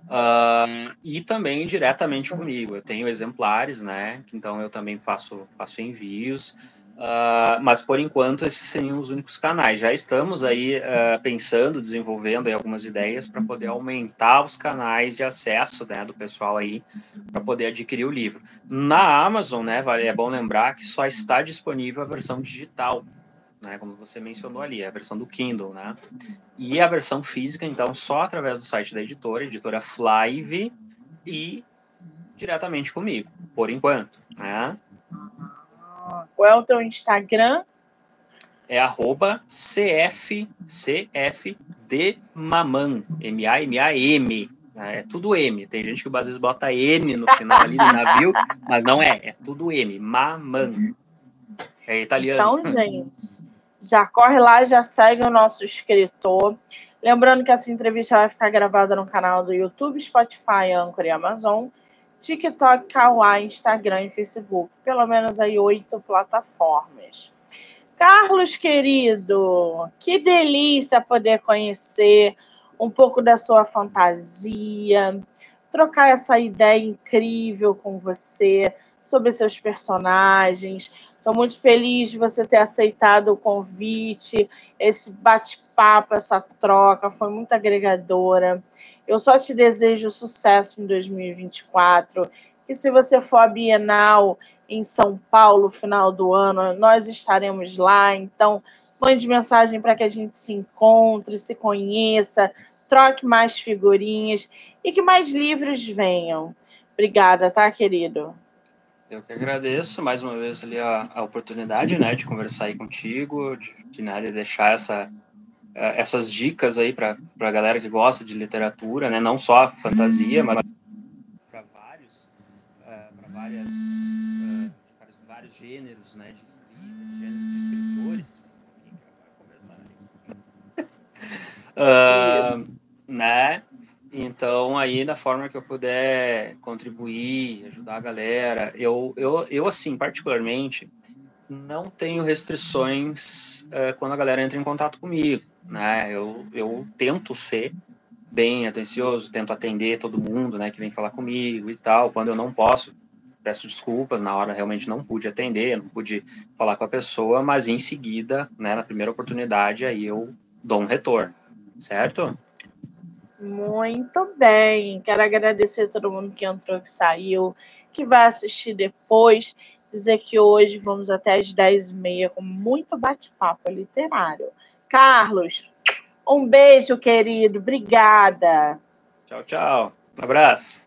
Uh, e também diretamente comigo. Eu tenho exemplares, né? Então eu também faço, faço envios. Uh, mas por enquanto esses seriam os únicos canais. Já estamos aí uh, pensando, desenvolvendo algumas ideias para poder aumentar os canais de acesso né, do pessoal aí para poder adquirir o livro. Na Amazon, né, vale, é bom lembrar que só está disponível a versão digital né, como você mencionou ali, a versão do Kindle, né? E a versão física, então, só através do site da editora, editora Flive, e diretamente comigo, por enquanto, né? Qual é o teu Instagram? É arroba cfcfdmaman, M-A-M-A-M, né? é tudo M. Tem gente que às vezes bota N no final ali do navio, mas não é, é tudo M, Maman. É italiano. Então, gente, já corre lá, já segue o nosso escritor. Lembrando que essa entrevista vai ficar gravada no canal do YouTube, Spotify, Anchor e Amazon, TikTok, Kawaii, Instagram e Facebook. Pelo menos aí oito plataformas. Carlos, querido, que delícia poder conhecer um pouco da sua fantasia, trocar essa ideia incrível com você sobre seus personagens, Estou muito feliz de você ter aceitado o convite, esse bate-papo, essa troca, foi muito agregadora. Eu só te desejo sucesso em 2024. Que se você for à Bienal em São Paulo, final do ano, nós estaremos lá. Então, mande mensagem para que a gente se encontre, se conheça, troque mais figurinhas e que mais livros venham. Obrigada, tá, querido? Eu que agradeço mais uma vez ali a, a oportunidade, né, de conversar aí contigo, de, de, né, de deixar essa, eh, essas dicas aí para a galera que gosta de literatura, né, não só fantasia, mas para vários, uh, eh, para várias, uh, vários gêneros, né, de escrita, gêneros de escritores. uh, né? Então, aí, da forma que eu puder contribuir, ajudar a galera, eu, eu, eu assim, particularmente, não tenho restrições uh, quando a galera entra em contato comigo, né? Eu, eu tento ser bem atencioso, tento atender todo mundo, né, que vem falar comigo e tal. Quando eu não posso, peço desculpas, na hora realmente não pude atender, não pude falar com a pessoa, mas em seguida, né, na primeira oportunidade, aí eu dou um retorno, certo? Muito bem. Quero agradecer a todo mundo que entrou, que saiu, que vai assistir depois. Dizer que hoje vamos até as 10h30 com muito bate-papo literário. Carlos, um beijo, querido. Obrigada. Tchau, tchau. Um abraço.